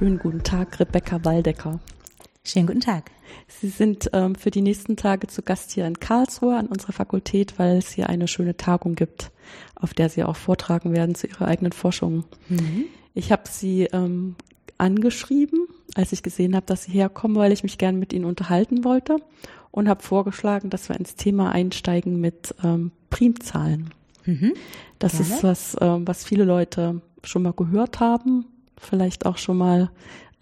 Schönen guten Tag, Rebecca Waldecker. Schönen guten Tag. Sie sind ähm, für die nächsten Tage zu Gast hier in Karlsruhe an unserer Fakultät, weil es hier eine schöne Tagung gibt, auf der Sie auch vortragen werden zu Ihrer eigenen Forschung. Mhm. Ich habe Sie ähm, angeschrieben, als ich gesehen habe, dass Sie herkommen, weil ich mich gerne mit Ihnen unterhalten wollte und habe vorgeschlagen, dass wir ins Thema einsteigen mit ähm, Primzahlen. Mhm. Das Gerne. ist was, ähm, was viele Leute schon mal gehört haben, vielleicht auch schon mal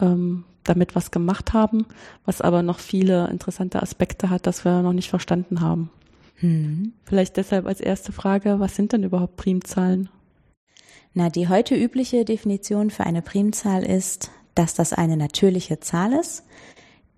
ähm, damit was gemacht haben, was aber noch viele interessante Aspekte hat, das wir noch nicht verstanden haben. Hm. Vielleicht deshalb als erste Frage, was sind denn überhaupt Primzahlen? Na, die heute übliche Definition für eine Primzahl ist, dass das eine natürliche Zahl ist,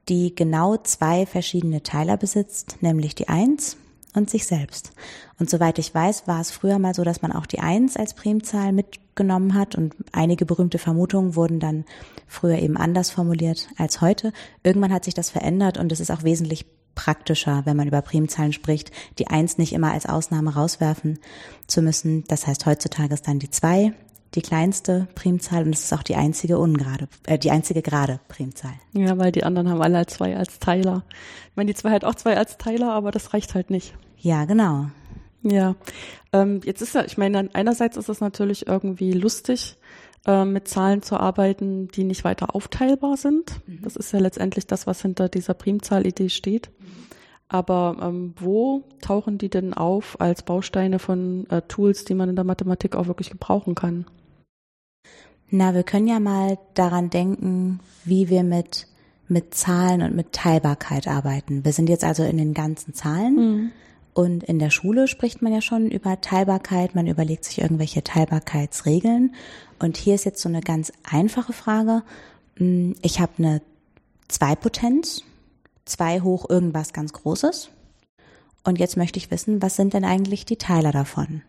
die genau zwei verschiedene Teiler besitzt, nämlich die Eins und sich selbst. Und soweit ich weiß, war es früher mal so, dass man auch die Eins als Primzahl mitgenommen hat und einige berühmte Vermutungen wurden dann früher eben anders formuliert als heute. Irgendwann hat sich das verändert und es ist auch wesentlich praktischer, wenn man über Primzahlen spricht, die Eins nicht immer als Ausnahme rauswerfen zu müssen. Das heißt, heutzutage ist dann die Zwei die kleinste Primzahl und es ist auch die einzige ungerade, äh, die einzige gerade Primzahl. Ja, weil die anderen haben alle zwei als Teiler. Ich meine, die zwei hat auch zwei als Teiler, aber das reicht halt nicht. Ja, genau. Ja, ähm, jetzt ist ja, ich meine, einerseits ist es natürlich irgendwie lustig, äh, mit Zahlen zu arbeiten, die nicht weiter aufteilbar sind. Mhm. Das ist ja letztendlich das, was hinter dieser Primzahlidee steht. Mhm. Aber ähm, wo tauchen die denn auf als Bausteine von äh, Tools, die man in der Mathematik auch wirklich gebrauchen kann? Na, wir können ja mal daran denken, wie wir mit, mit Zahlen und mit Teilbarkeit arbeiten. Wir sind jetzt also in den ganzen Zahlen. Mhm. Und in der Schule spricht man ja schon über Teilbarkeit, man überlegt sich irgendwelche Teilbarkeitsregeln. Und hier ist jetzt so eine ganz einfache Frage. Hm, ich habe eine Zweipotenz, zwei hoch irgendwas ganz Großes. Und jetzt möchte ich wissen, was sind denn eigentlich die Teiler davon?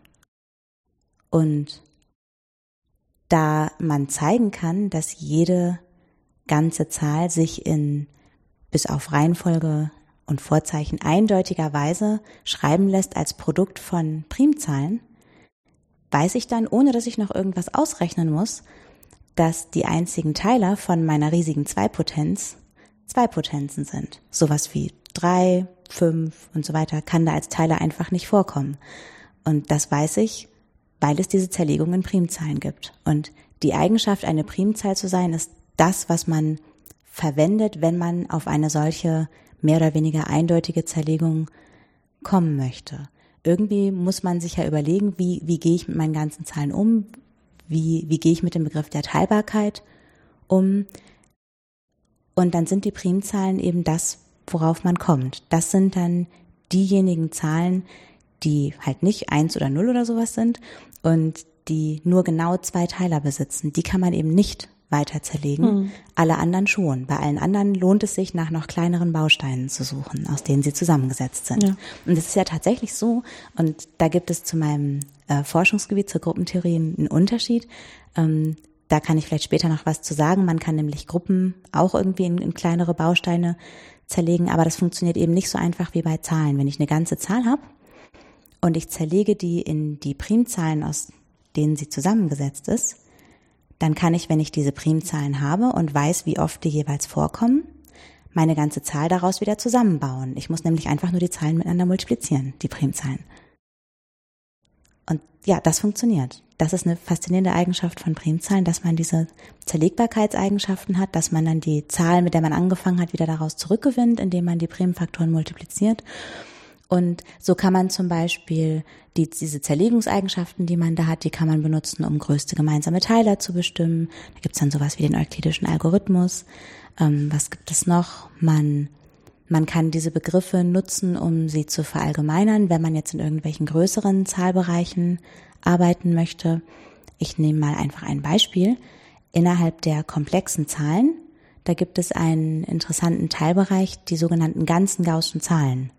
Und da man zeigen kann, dass jede ganze Zahl sich in bis auf Reihenfolge und Vorzeichen eindeutigerweise schreiben lässt als Produkt von Primzahlen, weiß ich dann, ohne dass ich noch irgendwas ausrechnen muss, dass die einzigen Teiler von meiner riesigen Zweipotenz Zweipotenzen sind. Sowas wie drei, fünf und so weiter kann da als Teiler einfach nicht vorkommen. Und das weiß ich, weil es diese Zerlegung in Primzahlen gibt. Und die Eigenschaft, eine Primzahl zu sein, ist das, was man verwendet, wenn man auf eine solche mehr oder weniger eindeutige Zerlegung kommen möchte. Irgendwie muss man sich ja überlegen, wie, wie gehe ich mit meinen ganzen Zahlen um? Wie, wie gehe ich mit dem Begriff der Teilbarkeit um? Und dann sind die Primzahlen eben das, worauf man kommt. Das sind dann diejenigen Zahlen, die halt nicht eins oder null oder sowas sind und die nur genau zwei Teiler besitzen. Die kann man eben nicht weiter zerlegen. Mhm. Alle anderen schon. Bei allen anderen lohnt es sich, nach noch kleineren Bausteinen zu suchen, aus denen sie zusammengesetzt sind. Ja. Und es ist ja tatsächlich so, und da gibt es zu meinem äh, Forschungsgebiet zur Gruppentheorie einen Unterschied. Ähm, da kann ich vielleicht später noch was zu sagen. Man kann nämlich Gruppen auch irgendwie in, in kleinere Bausteine zerlegen, aber das funktioniert eben nicht so einfach wie bei Zahlen. Wenn ich eine ganze Zahl habe, und ich zerlege die in die Primzahlen, aus denen sie zusammengesetzt ist, dann kann ich, wenn ich diese Primzahlen habe und weiß, wie oft die jeweils vorkommen, meine ganze Zahl daraus wieder zusammenbauen. Ich muss nämlich einfach nur die Zahlen miteinander multiplizieren, die Primzahlen. Und ja, das funktioniert. Das ist eine faszinierende Eigenschaft von Primzahlen, dass man diese Zerlegbarkeitseigenschaften hat, dass man dann die Zahl, mit der man angefangen hat, wieder daraus zurückgewinnt, indem man die Primfaktoren multipliziert. Und so kann man zum Beispiel die, diese Zerlegungseigenschaften, die man da hat, die kann man benutzen, um größte gemeinsame Teiler zu bestimmen. Da gibt's dann sowas wie den euklidischen Algorithmus. Ähm, was gibt es noch? Man, man kann diese Begriffe nutzen, um sie zu verallgemeinern, wenn man jetzt in irgendwelchen größeren Zahlbereichen arbeiten möchte. Ich nehme mal einfach ein Beispiel. Innerhalb der komplexen Zahlen, da gibt es einen interessanten Teilbereich, die sogenannten ganzen Gaußschen Zahlen.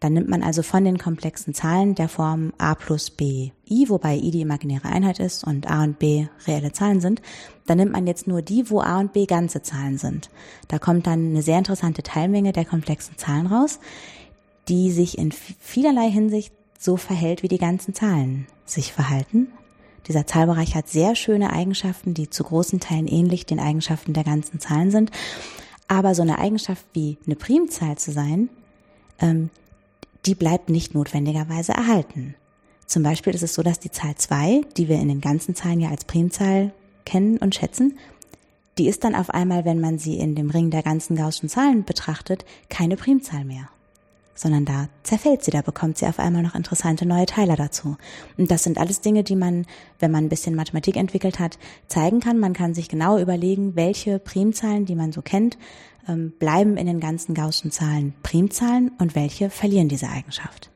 Dann nimmt man also von den komplexen Zahlen der Form a plus b i, wobei i die imaginäre Einheit ist und a und b reelle Zahlen sind, dann nimmt man jetzt nur die, wo a und b ganze Zahlen sind. Da kommt dann eine sehr interessante Teilmenge der komplexen Zahlen raus, die sich in vielerlei Hinsicht so verhält, wie die ganzen Zahlen sich verhalten. Dieser Zahlbereich hat sehr schöne Eigenschaften, die zu großen Teilen ähnlich den Eigenschaften der ganzen Zahlen sind. Aber so eine Eigenschaft wie eine Primzahl zu sein, ähm, die bleibt nicht notwendigerweise erhalten. Zum Beispiel ist es so, dass die Zahl 2, die wir in den ganzen Zahlen ja als Primzahl kennen und schätzen, die ist dann auf einmal, wenn man sie in dem Ring der ganzen Gaußschen Zahlen betrachtet, keine Primzahl mehr. Sondern da zerfällt sie, da bekommt sie auf einmal noch interessante neue Teiler dazu. Und das sind alles Dinge, die man, wenn man ein bisschen Mathematik entwickelt hat, zeigen kann. Man kann sich genau überlegen, welche Primzahlen, die man so kennt, ähm, bleiben in den ganzen Gaußschen Zahlen Primzahlen und welche verlieren diese Eigenschaft.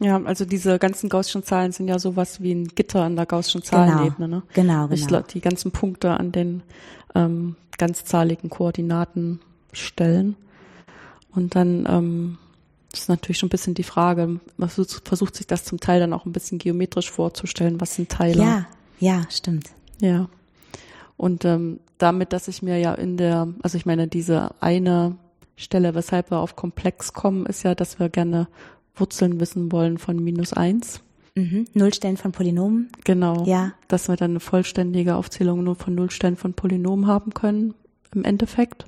Ja, also diese ganzen gaußschen Zahlen sind ja sowas wie ein Gitter an der gaußschen Zahlenebene. Ne? Genau, genau. Ich, die ganzen Punkte an den ähm, ganzzahligen Koordinaten stellen. Und dann ähm, ist natürlich schon ein bisschen die Frage, man versucht sich das zum Teil dann auch ein bisschen geometrisch vorzustellen, was sind Teile. Ja, ja, stimmt. Ja. Und ähm, damit, dass ich mir ja in der, also ich meine, diese eine Stelle, weshalb wir auf Komplex kommen, ist ja, dass wir gerne Wurzeln wissen wollen von minus eins. Mhm. Nullstellen von Polynomen. Genau. Ja. Dass wir dann eine vollständige Aufzählung nur von Nullstellen von Polynomen haben können, im Endeffekt.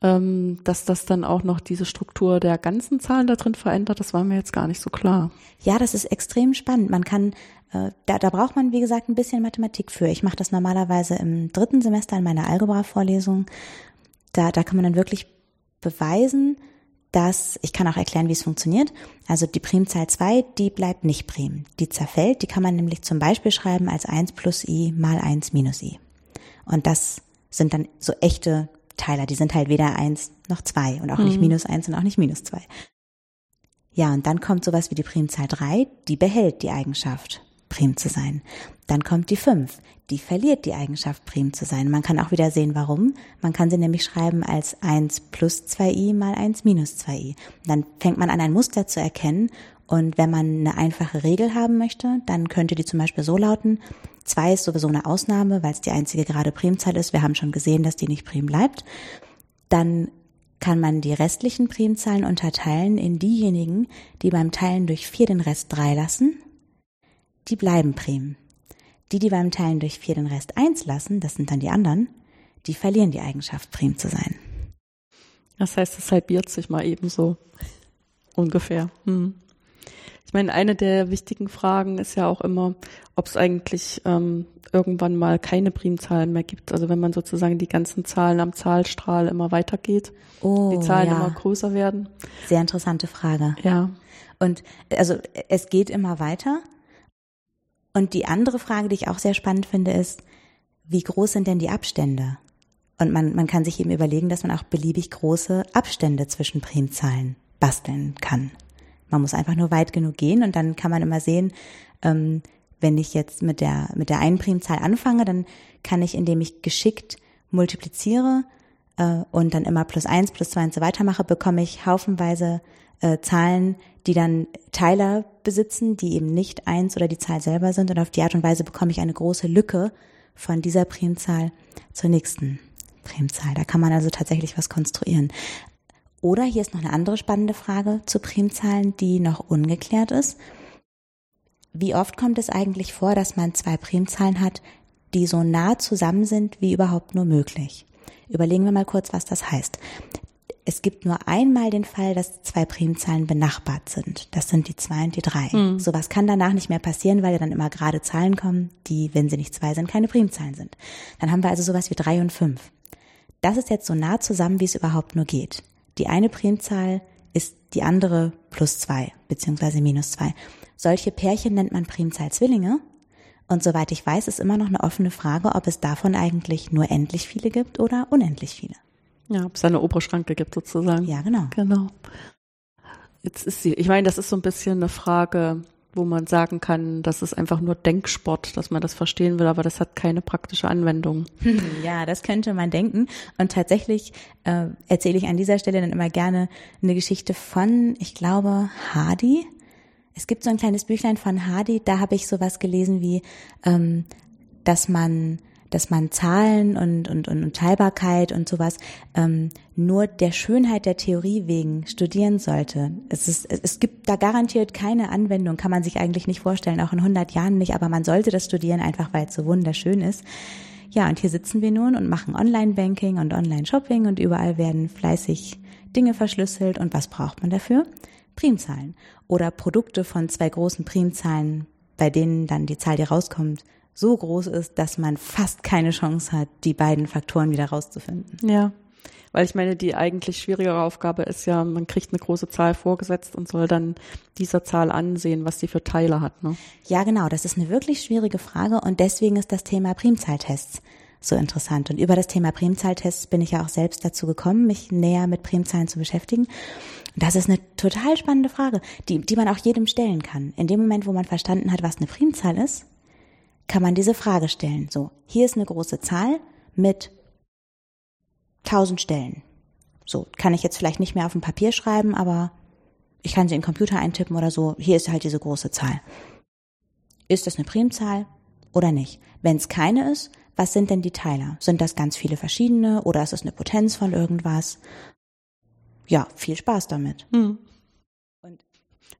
Ähm, dass das dann auch noch diese Struktur der ganzen Zahlen da drin verändert, das war mir jetzt gar nicht so klar. Ja, das ist extrem spannend. Man kann, da, da braucht man, wie gesagt, ein bisschen Mathematik für. Ich mache das normalerweise im dritten Semester in meiner Algebra-Vorlesung. Da, da kann man dann wirklich beweisen, dass, ich kann auch erklären, wie es funktioniert. Also die Primzahl 2, die bleibt nicht prim. Die zerfällt, die kann man nämlich zum Beispiel schreiben als 1 plus i mal 1 minus i. Und das sind dann so echte Teiler, die sind halt weder 1 noch 2 und auch mhm. nicht minus 1 und auch nicht minus 2. Ja, und dann kommt sowas wie die Primzahl 3, die behält die Eigenschaft, prim zu sein. Dann kommt die 5, die verliert die Eigenschaft, prim zu sein. Man kann auch wieder sehen, warum. Man kann sie nämlich schreiben als 1 plus 2i mal 1 minus 2i. Dann fängt man an, ein Muster zu erkennen. Und wenn man eine einfache Regel haben möchte, dann könnte die zum Beispiel so lauten, 2 ist sowieso eine Ausnahme, weil es die einzige gerade Primzahl ist. Wir haben schon gesehen, dass die nicht prim bleibt. Dann kann man die restlichen Primzahlen unterteilen in diejenigen, die beim Teilen durch 4 den Rest 3 lassen. Die bleiben prim. Die, die beim Teilen durch 4 den Rest 1 lassen, das sind dann die anderen, die verlieren die Eigenschaft, prim zu sein. Das heißt, es halbiert sich mal ebenso. Ungefähr. Hm. Ich meine, eine der wichtigen Fragen ist ja auch immer, ob es eigentlich ähm, irgendwann mal keine Primzahlen mehr gibt. Also wenn man sozusagen die ganzen Zahlen am Zahlstrahl immer weitergeht, oh, die Zahlen ja. immer größer werden. Sehr interessante Frage. Ja. Und also es geht immer weiter, und die andere Frage, die ich auch sehr spannend finde, ist, wie groß sind denn die Abstände? Und man, man kann sich eben überlegen, dass man auch beliebig große Abstände zwischen Primzahlen basteln kann. Man muss einfach nur weit genug gehen und dann kann man immer sehen, ähm, wenn ich jetzt mit der, mit der einen Primzahl anfange, dann kann ich, indem ich geschickt multipliziere äh, und dann immer plus eins, plus zwei und so weiter mache, bekomme ich haufenweise äh, Zahlen, die dann Teiler besitzen, die eben nicht eins oder die Zahl selber sind. Und auf die Art und Weise bekomme ich eine große Lücke von dieser Primzahl zur nächsten Primzahl. Da kann man also tatsächlich was konstruieren. Oder hier ist noch eine andere spannende Frage zu Primzahlen, die noch ungeklärt ist. Wie oft kommt es eigentlich vor, dass man zwei Primzahlen hat, die so nah zusammen sind wie überhaupt nur möglich? Überlegen wir mal kurz, was das heißt es gibt nur einmal den Fall, dass zwei Primzahlen benachbart sind. Das sind die zwei und die drei. Mhm. Sowas kann danach nicht mehr passieren, weil ja dann immer gerade Zahlen kommen, die, wenn sie nicht zwei sind, keine Primzahlen sind. Dann haben wir also sowas wie drei und fünf. Das ist jetzt so nah zusammen, wie es überhaupt nur geht. Die eine Primzahl ist die andere plus zwei, beziehungsweise minus zwei. Solche Pärchen nennt man Primzahl-Zwillinge. Und soweit ich weiß, ist immer noch eine offene Frage, ob es davon eigentlich nur endlich viele gibt oder unendlich viele. Ja, ob es eine obere Schranke gibt sozusagen. Ja, genau. Genau. Jetzt ist sie, ich meine, das ist so ein bisschen eine Frage, wo man sagen kann, das ist einfach nur Denksport, dass man das verstehen will, aber das hat keine praktische Anwendung. Ja, das könnte man denken. Und tatsächlich äh, erzähle ich an dieser Stelle dann immer gerne eine Geschichte von, ich glaube, Hardy. Es gibt so ein kleines Büchlein von Hardy, da habe ich sowas gelesen wie, ähm, dass man dass man Zahlen und, und, und, und Teilbarkeit und sowas ähm, nur der Schönheit der Theorie wegen studieren sollte. Es, ist, es, es gibt da garantiert keine Anwendung, kann man sich eigentlich nicht vorstellen, auch in 100 Jahren nicht, aber man sollte das studieren, einfach weil es so wunderschön ist. Ja, und hier sitzen wir nun und machen Online-Banking und Online-Shopping und überall werden fleißig Dinge verschlüsselt. Und was braucht man dafür? Primzahlen oder Produkte von zwei großen Primzahlen, bei denen dann die Zahl, die rauskommt, so groß ist, dass man fast keine Chance hat, die beiden Faktoren wieder rauszufinden. Ja. Weil ich meine, die eigentlich schwierigere Aufgabe ist ja, man kriegt eine große Zahl vorgesetzt und soll dann dieser Zahl ansehen, was sie für Teile hat. Ne? Ja, genau. Das ist eine wirklich schwierige Frage und deswegen ist das Thema Primzahltests so interessant. Und über das Thema Primzahltests bin ich ja auch selbst dazu gekommen, mich näher mit Primzahlen zu beschäftigen. Und das ist eine total spannende Frage, die, die man auch jedem stellen kann. In dem Moment, wo man verstanden hat, was eine Primzahl ist, kann man diese Frage stellen. So, hier ist eine große Zahl mit 1000 Stellen. So, kann ich jetzt vielleicht nicht mehr auf dem Papier schreiben, aber ich kann sie in den Computer eintippen oder so. Hier ist halt diese große Zahl. Ist das eine Primzahl oder nicht? Wenn es keine ist, was sind denn die Teiler? Sind das ganz viele verschiedene oder ist es eine Potenz von irgendwas? Ja, viel Spaß damit. Hm.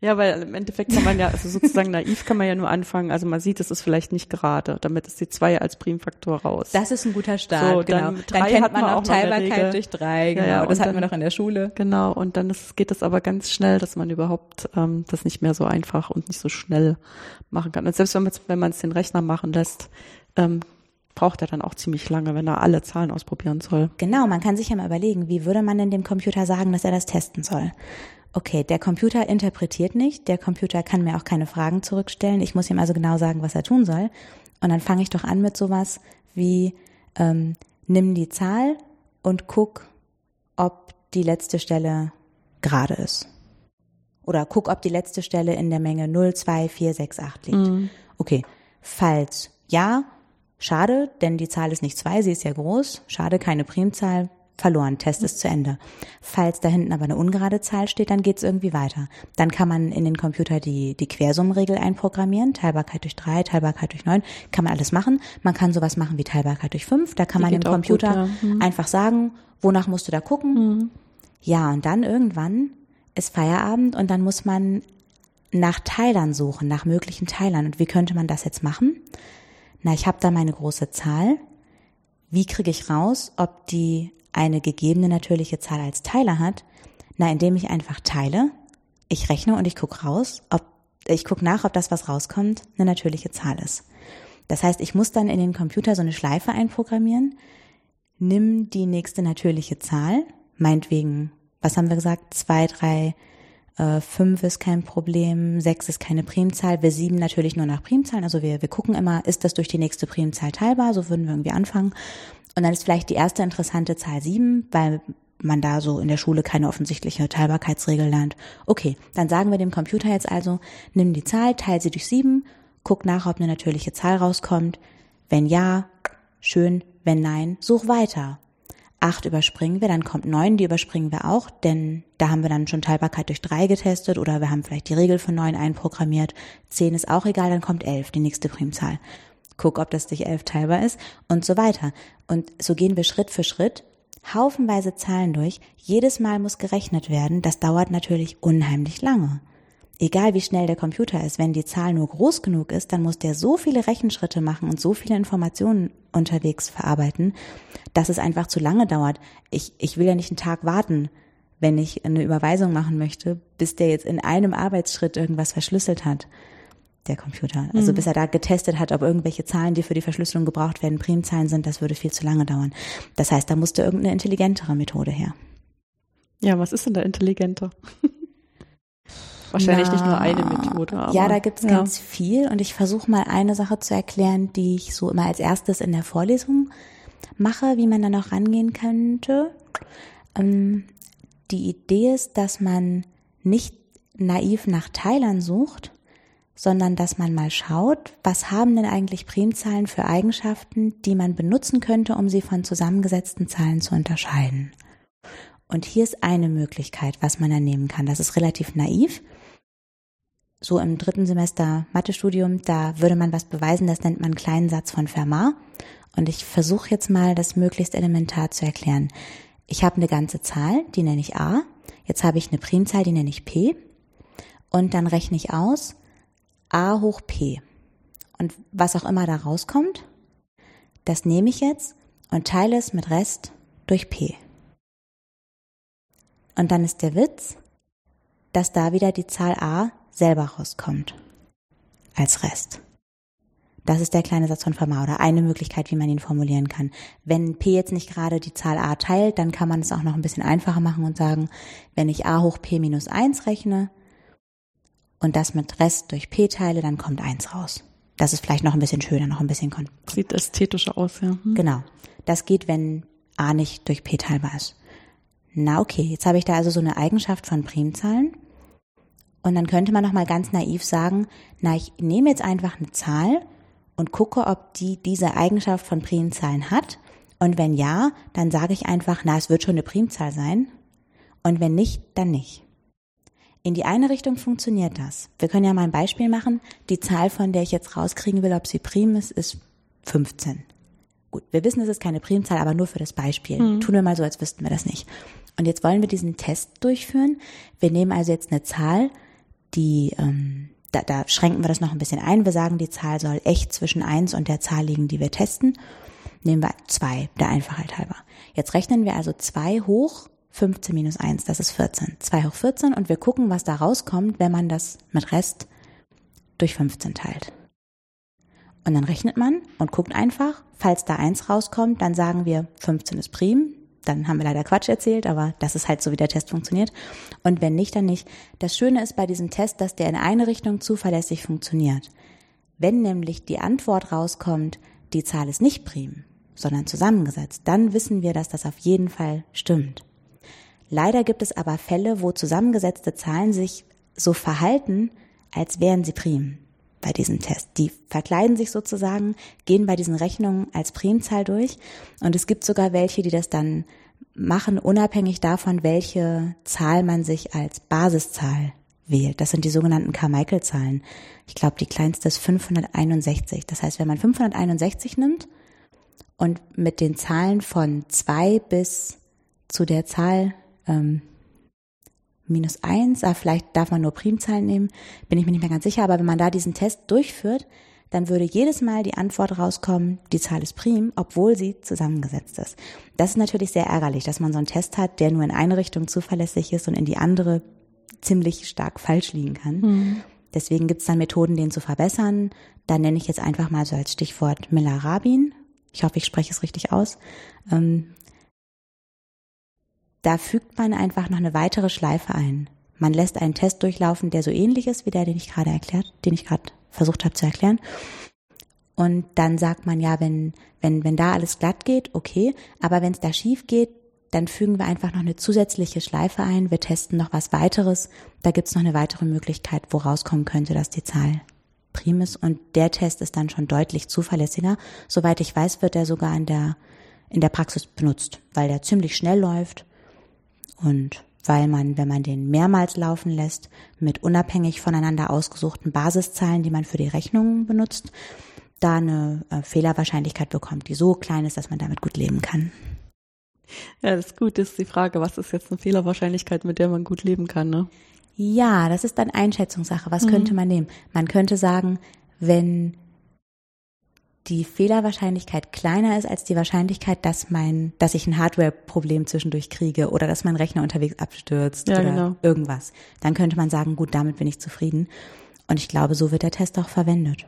Ja, weil im Endeffekt kann man ja, also sozusagen naiv kann man ja nur anfangen. Also man sieht, es ist vielleicht nicht gerade. Damit ist die zwei als Primfaktor raus. Das ist ein guter Start, so, genau. Dann, dann kennt man, man auch Teilbarkeit durch drei, genau. Ja, ja, das hatten wir noch in der Schule. Genau, und dann ist, geht es aber ganz schnell, dass man überhaupt ähm, das nicht mehr so einfach und nicht so schnell machen kann. Und selbst wenn man wenn man es den Rechner machen lässt, ähm, braucht er dann auch ziemlich lange, wenn er alle Zahlen ausprobieren soll. Genau, man kann sich ja mal überlegen, wie würde man denn dem Computer sagen, dass er das testen soll? Okay, der Computer interpretiert nicht, der Computer kann mir auch keine Fragen zurückstellen, ich muss ihm also genau sagen, was er tun soll. Und dann fange ich doch an mit sowas wie, ähm, nimm die Zahl und guck, ob die letzte Stelle gerade ist. Oder guck, ob die letzte Stelle in der Menge 0, 2, 4, 6, 8 liegt. Mhm. Okay, falls ja, schade, denn die Zahl ist nicht 2, sie ist ja groß, schade, keine Primzahl, verloren, Test ist zu Ende. Falls da hinten aber eine ungerade Zahl steht, dann geht's irgendwie weiter. Dann kann man in den Computer die, die Quersummenregel einprogrammieren, Teilbarkeit durch drei, Teilbarkeit durch neun, kann man alles machen. Man kann sowas machen wie Teilbarkeit durch fünf, da kann die man dem Computer gut, ja. mhm. einfach sagen, wonach musst du da gucken. Mhm. Ja, und dann irgendwann ist Feierabend und dann muss man nach Teilern suchen, nach möglichen Teilern. Und wie könnte man das jetzt machen? Na, ich habe da meine große Zahl. Wie kriege ich raus, ob die eine gegebene natürliche Zahl als Teiler hat? Na, indem ich einfach teile, ich rechne und ich gucke raus, ob ich gucke nach, ob das, was rauskommt, eine natürliche Zahl ist. Das heißt, ich muss dann in den Computer so eine Schleife einprogrammieren, nimm die nächste natürliche Zahl, meinetwegen, was haben wir gesagt, zwei, drei, äh, fünf ist kein Problem, sechs ist keine Primzahl, wir sieben natürlich nur nach Primzahlen, also wir, wir gucken immer, ist das durch die nächste Primzahl teilbar, so würden wir irgendwie anfangen und dann ist vielleicht die erste interessante Zahl sieben, weil man da so in der Schule keine offensichtliche Teilbarkeitsregel lernt. Okay, dann sagen wir dem Computer jetzt also, nimm die Zahl, teil sie durch sieben, guck nach, ob eine natürliche Zahl rauskommt. Wenn ja, schön, wenn nein, such weiter. Acht überspringen wir, dann kommt neun, die überspringen wir auch, denn da haben wir dann schon Teilbarkeit durch drei getestet oder wir haben vielleicht die Regel von neun einprogrammiert. Zehn ist auch egal, dann kommt elf, die nächste Primzahl guck, ob das durch elf teilbar ist und so weiter. Und so gehen wir Schritt für Schritt haufenweise Zahlen durch. Jedes Mal muss gerechnet werden. Das dauert natürlich unheimlich lange. Egal wie schnell der Computer ist, wenn die Zahl nur groß genug ist, dann muss der so viele Rechenschritte machen und so viele Informationen unterwegs verarbeiten, dass es einfach zu lange dauert. Ich, ich will ja nicht einen Tag warten, wenn ich eine Überweisung machen möchte, bis der jetzt in einem Arbeitsschritt irgendwas verschlüsselt hat der Computer. Also mhm. bis er da getestet hat, ob irgendwelche Zahlen, die für die Verschlüsselung gebraucht werden, Primzahlen sind, das würde viel zu lange dauern. Das heißt, da musste irgendeine intelligentere Methode her. Ja, was ist denn da intelligenter? Wahrscheinlich Na, nicht nur eine Methode. Aber, ja, da gibt's ja. ganz viel und ich versuche mal eine Sache zu erklären, die ich so immer als erstes in der Vorlesung mache, wie man da noch rangehen könnte. Ähm, die Idee ist, dass man nicht naiv nach Teilern sucht, sondern dass man mal schaut, was haben denn eigentlich Primzahlen für Eigenschaften, die man benutzen könnte, um sie von zusammengesetzten Zahlen zu unterscheiden. Und hier ist eine Möglichkeit, was man dann nehmen kann. Das ist relativ naiv. So im dritten Semester Mathestudium, da würde man was beweisen, das nennt man kleinen Satz von Fermat. Und ich versuche jetzt mal, das möglichst elementar zu erklären. Ich habe eine ganze Zahl, die nenne ich a. Jetzt habe ich eine Primzahl, die nenne ich p. Und dann rechne ich aus a hoch p. Und was auch immer da rauskommt, das nehme ich jetzt und teile es mit Rest durch p. Und dann ist der Witz, dass da wieder die Zahl a selber rauskommt als Rest. Das ist der kleine Satz von Fermat oder eine Möglichkeit, wie man ihn formulieren kann. Wenn p jetzt nicht gerade die Zahl a teilt, dann kann man es auch noch ein bisschen einfacher machen und sagen, wenn ich a hoch p minus 1 rechne und das mit Rest durch p teile, dann kommt 1 raus. Das ist vielleicht noch ein bisschen schöner, noch ein bisschen kon Sieht ästhetischer aus, ja. Hm. Genau. Das geht, wenn a nicht durch p teilbar ist. Na okay, jetzt habe ich da also so eine Eigenschaft von Primzahlen. Und dann könnte man noch mal ganz naiv sagen, na, ich nehme jetzt einfach eine Zahl und gucke, ob die diese Eigenschaft von Primzahlen hat. Und wenn ja, dann sage ich einfach, na, es wird schon eine Primzahl sein. Und wenn nicht, dann nicht. In die eine Richtung funktioniert das. Wir können ja mal ein Beispiel machen. Die Zahl, von der ich jetzt rauskriegen will, ob sie prim ist, ist 15. Gut, wir wissen, es ist keine Primzahl, aber nur für das Beispiel. Mhm. Tun wir mal so, als wüssten wir das nicht. Und jetzt wollen wir diesen Test durchführen. Wir nehmen also jetzt eine Zahl, die, ähm, da, da schränken wir das noch ein bisschen ein. Wir sagen, die Zahl soll echt zwischen eins und der Zahl liegen, die wir testen. Nehmen wir zwei, der Einfachheit halber. Jetzt rechnen wir also zwei hoch 15 minus eins, das ist 14. Zwei hoch 14 und wir gucken, was da rauskommt, wenn man das mit Rest durch 15 teilt. Und dann rechnet man und guckt einfach, falls da eins rauskommt, dann sagen wir 15 ist prim, dann haben wir leider Quatsch erzählt, aber das ist halt so, wie der Test funktioniert. Und wenn nicht, dann nicht. Das Schöne ist bei diesem Test, dass der in eine Richtung zuverlässig funktioniert. Wenn nämlich die Antwort rauskommt, die Zahl ist nicht prim, sondern zusammengesetzt, dann wissen wir, dass das auf jeden Fall stimmt. Leider gibt es aber Fälle, wo zusammengesetzte Zahlen sich so verhalten, als wären sie prim bei diesem Test. Die verkleiden sich sozusagen, gehen bei diesen Rechnungen als Primzahl durch und es gibt sogar welche, die das dann machen, unabhängig davon, welche Zahl man sich als Basiszahl wählt. Das sind die sogenannten Carmichael-Zahlen. Ich glaube, die kleinste ist 561. Das heißt, wenn man 561 nimmt und mit den Zahlen von zwei bis zu der Zahl ähm, minus eins, aber vielleicht darf man nur Primzahlen nehmen, bin ich mir nicht mehr ganz sicher, aber wenn man da diesen Test durchführt, dann würde jedes Mal die Antwort rauskommen, die Zahl ist prim, obwohl sie zusammengesetzt ist. Das ist natürlich sehr ärgerlich, dass man so einen Test hat, der nur in eine Richtung zuverlässig ist und in die andere ziemlich stark falsch liegen kann. Mhm. Deswegen gibt es dann Methoden, den zu verbessern. Da nenne ich jetzt einfach mal so als Stichwort Miller-Rabin. Ich hoffe, ich spreche es richtig aus. Ähm, da fügt man einfach noch eine weitere Schleife ein. Man lässt einen Test durchlaufen, der so ähnlich ist wie der, den ich gerade erklärt, den ich gerade versucht habe zu erklären. Und dann sagt man ja, wenn, wenn, wenn da alles glatt geht, okay, aber wenn es da schief geht, dann fügen wir einfach noch eine zusätzliche Schleife ein. Wir testen noch was weiteres. Da gibt's noch eine weitere Möglichkeit, wo rauskommen könnte, dass die Zahl prim ist. Und der Test ist dann schon deutlich zuverlässiger. Soweit ich weiß, wird er sogar in der, in der Praxis benutzt, weil der ziemlich schnell läuft und weil man, wenn man den mehrmals laufen lässt, mit unabhängig voneinander ausgesuchten Basiszahlen, die man für die Rechnungen benutzt, da eine äh, Fehlerwahrscheinlichkeit bekommt, die so klein ist, dass man damit gut leben kann. Ja, das ist gut, ist die Frage, was ist jetzt eine Fehlerwahrscheinlichkeit, mit der man gut leben kann, ne? Ja, das ist dann Einschätzungssache. Was mhm. könnte man nehmen? Man könnte sagen, wenn die Fehlerwahrscheinlichkeit kleiner ist als die Wahrscheinlichkeit, dass mein, dass ich ein Hardware-Problem zwischendurch kriege oder dass mein Rechner unterwegs abstürzt ja, oder genau. irgendwas. Dann könnte man sagen, gut, damit bin ich zufrieden. Und ich glaube, so wird der Test auch verwendet.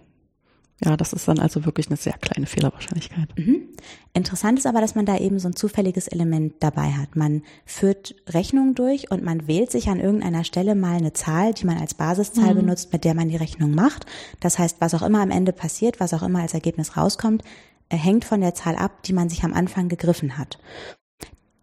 Ja, das ist dann also wirklich eine sehr kleine Fehlerwahrscheinlichkeit. Mhm. Interessant ist aber, dass man da eben so ein zufälliges Element dabei hat. Man führt Rechnungen durch und man wählt sich an irgendeiner Stelle mal eine Zahl, die man als Basiszahl mhm. benutzt, mit der man die Rechnung macht. Das heißt, was auch immer am Ende passiert, was auch immer als Ergebnis rauskommt, hängt von der Zahl ab, die man sich am Anfang gegriffen hat.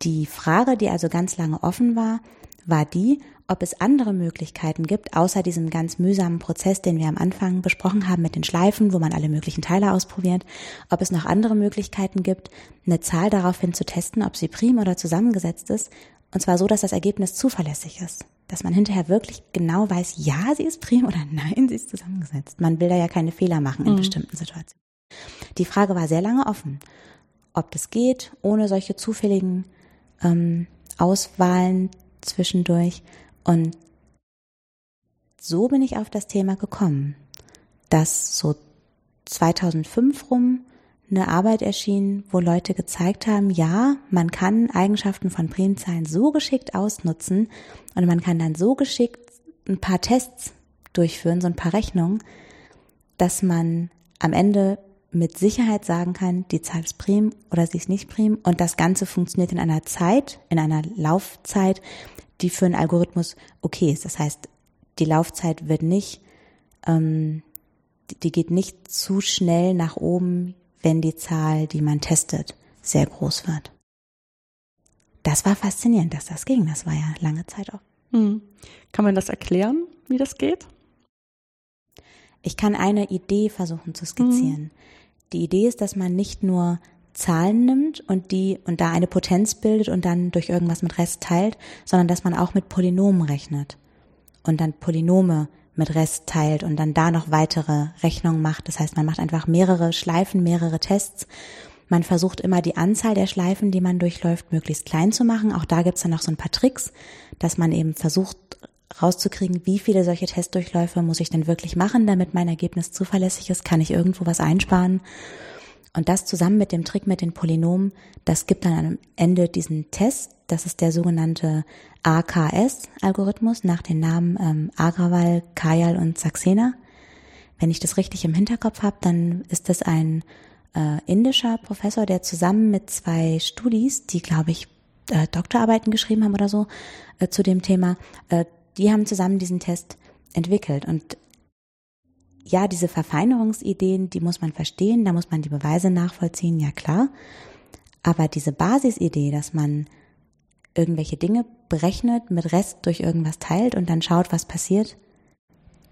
Die Frage, die also ganz lange offen war, war die, ob es andere Möglichkeiten gibt, außer diesem ganz mühsamen Prozess, den wir am Anfang besprochen haben mit den Schleifen, wo man alle möglichen Teile ausprobiert, ob es noch andere Möglichkeiten gibt, eine Zahl daraufhin zu testen, ob sie prim oder zusammengesetzt ist, und zwar so, dass das Ergebnis zuverlässig ist. Dass man hinterher wirklich genau weiß, ja, sie ist prim oder nein, sie ist zusammengesetzt. Man will da ja keine Fehler machen in mhm. bestimmten Situationen. die Frage war sehr lange offen, ob das geht, ohne solche zufälligen ähm, Auswahlen zwischendurch. Und so bin ich auf das Thema gekommen, dass so 2005 rum eine Arbeit erschien, wo Leute gezeigt haben, ja, man kann Eigenschaften von Primzahlen so geschickt ausnutzen und man kann dann so geschickt ein paar Tests durchführen, so ein paar Rechnungen, dass man am Ende mit Sicherheit sagen kann, die Zahl ist prim oder sie ist nicht prim und das Ganze funktioniert in einer Zeit, in einer Laufzeit, die für einen Algorithmus okay ist. Das heißt, die Laufzeit wird nicht, ähm, die geht nicht zu schnell nach oben, wenn die Zahl, die man testet, sehr groß wird. Das war faszinierend, dass das ging. Das war ja lange Zeit auch. Hm. Kann man das erklären, wie das geht? Ich kann eine Idee versuchen zu skizzieren. Mhm. Die Idee ist, dass man nicht nur Zahlen nimmt und die und da eine Potenz bildet und dann durch irgendwas mit Rest teilt, sondern dass man auch mit Polynomen rechnet und dann Polynome mit Rest teilt und dann da noch weitere Rechnungen macht. Das heißt, man macht einfach mehrere Schleifen, mehrere Tests. Man versucht immer die Anzahl der Schleifen, die man durchläuft, möglichst klein zu machen. Auch da gibt's dann noch so ein paar Tricks, dass man eben versucht rauszukriegen, wie viele solche Testdurchläufe muss ich denn wirklich machen, damit mein Ergebnis zuverlässig ist, kann ich irgendwo was einsparen. Und das zusammen mit dem Trick mit den Polynomen, das gibt dann am Ende diesen Test. Das ist der sogenannte AKS-Algorithmus nach den Namen ähm, Agrawal, Kajal und Saxena. Wenn ich das richtig im Hinterkopf habe, dann ist das ein äh, indischer Professor, der zusammen mit zwei Studis, die glaube ich äh, Doktorarbeiten geschrieben haben oder so, äh, zu dem Thema, äh, die haben zusammen diesen Test entwickelt. Und ja, diese Verfeinerungsideen, die muss man verstehen, da muss man die Beweise nachvollziehen, ja klar. Aber diese Basisidee, dass man irgendwelche Dinge berechnet, mit Rest durch irgendwas teilt und dann schaut, was passiert,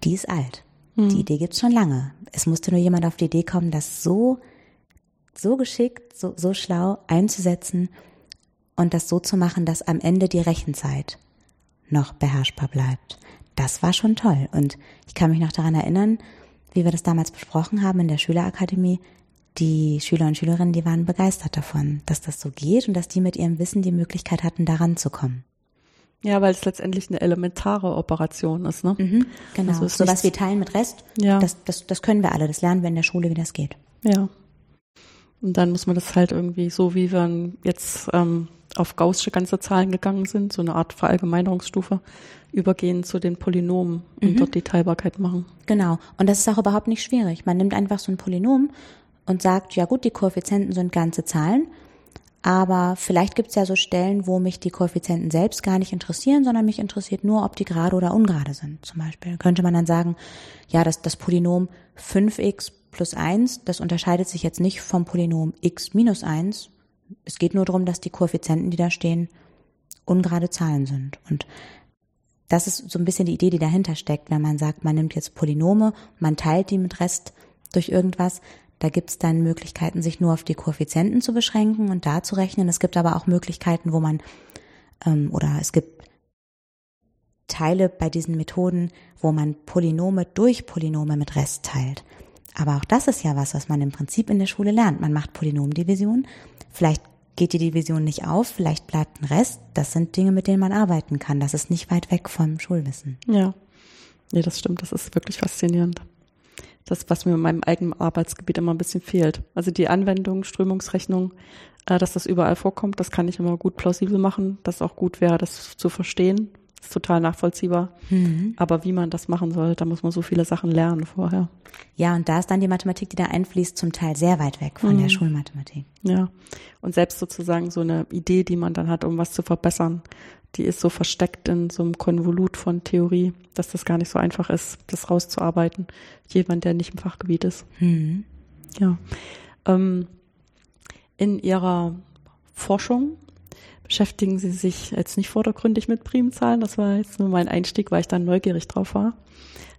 die ist alt. Hm. Die Idee gibt's schon lange. Es musste nur jemand auf die Idee kommen, das so, so geschickt, so, so schlau einzusetzen und das so zu machen, dass am Ende die Rechenzeit noch beherrschbar bleibt. Das war schon toll. Und ich kann mich noch daran erinnern, wie wir das damals besprochen haben in der Schülerakademie. Die Schüler und Schülerinnen, die waren begeistert davon, dass das so geht und dass die mit ihrem Wissen die Möglichkeit hatten, daran zu kommen. Ja, weil es letztendlich eine elementare Operation ist, ne? Mhm, genau. Also so was wie Teilen mit Rest, ja. das, das, das können wir alle. Das lernen wir in der Schule, wie das geht. Ja. Und dann muss man das halt irgendwie so, wie wir jetzt ähm, auf gaußsche ganze Zahlen gegangen sind, so eine Art Verallgemeinerungsstufe, übergehen zu den Polynomen und mhm. dort die Teilbarkeit machen. Genau. Und das ist auch überhaupt nicht schwierig. Man nimmt einfach so ein Polynom und sagt, ja gut, die Koeffizienten sind ganze Zahlen, aber vielleicht gibt es ja so Stellen, wo mich die Koeffizienten selbst gar nicht interessieren, sondern mich interessiert nur, ob die gerade oder ungerade sind. Zum Beispiel könnte man dann sagen, ja, das, das Polynom 5x plus 1, das unterscheidet sich jetzt nicht vom Polynom x minus 1, es geht nur darum, dass die Koeffizienten, die da stehen, ungerade Zahlen sind. Und das ist so ein bisschen die Idee, die dahinter steckt, wenn man sagt, man nimmt jetzt Polynome, man teilt die mit Rest durch irgendwas. Da gibt es dann Möglichkeiten, sich nur auf die Koeffizienten zu beschränken und da zu rechnen. Es gibt aber auch Möglichkeiten, wo man, ähm, oder es gibt Teile bei diesen Methoden, wo man Polynome durch Polynome mit Rest teilt. Aber auch das ist ja was, was man im Prinzip in der Schule lernt. Man macht Polynomdivision Vielleicht geht die Division nicht auf, vielleicht bleibt ein Rest. Das sind Dinge, mit denen man arbeiten kann. Das ist nicht weit weg vom Schulwissen. Ja, nee, das stimmt. Das ist wirklich faszinierend. Das, was mir in meinem eigenen Arbeitsgebiet immer ein bisschen fehlt. Also die Anwendung, Strömungsrechnung, äh, dass das überall vorkommt, das kann ich immer gut plausibel machen. Das auch gut wäre, das zu verstehen, ist total nachvollziehbar. Mhm. Aber wie man das machen soll, da muss man so viele Sachen lernen vorher. Ja, und da ist dann die Mathematik, die da einfließt, zum Teil sehr weit weg von mhm. der Schulmathematik. Ja. Und selbst sozusagen so eine Idee, die man dann hat, um was zu verbessern, die ist so versteckt in so einem Konvolut von Theorie, dass das gar nicht so einfach ist, das rauszuarbeiten. Jemand, der nicht im Fachgebiet ist. Mhm. Ja. Ähm, in ihrer Forschung beschäftigen Sie sich jetzt nicht vordergründig mit Primzahlen, das war jetzt nur mein Einstieg, weil ich dann neugierig drauf war,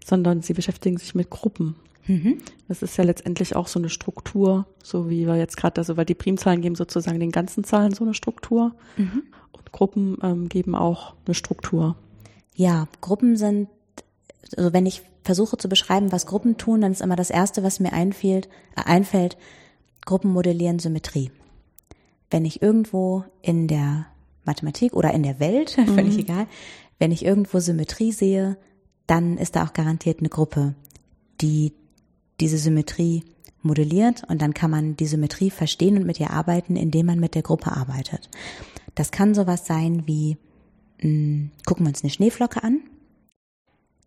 sondern Sie beschäftigen sich mit Gruppen. Mhm. Das ist ja letztendlich auch so eine Struktur, so wie wir jetzt gerade, also weil die Primzahlen geben sozusagen den ganzen Zahlen so eine Struktur mhm. und Gruppen ähm, geben auch eine Struktur. Ja, Gruppen sind, also wenn ich versuche zu beschreiben, was Gruppen tun, dann ist immer das Erste, was mir einfällt, äh, einfällt Gruppen modellieren Symmetrie. Wenn ich irgendwo in der Mathematik oder in der Welt, völlig mhm. egal, wenn ich irgendwo Symmetrie sehe, dann ist da auch garantiert eine Gruppe, die diese Symmetrie modelliert und dann kann man die Symmetrie verstehen und mit ihr arbeiten, indem man mit der Gruppe arbeitet. Das kann sowas sein wie, mh, hm, gucken wir uns eine Schneeflocke an.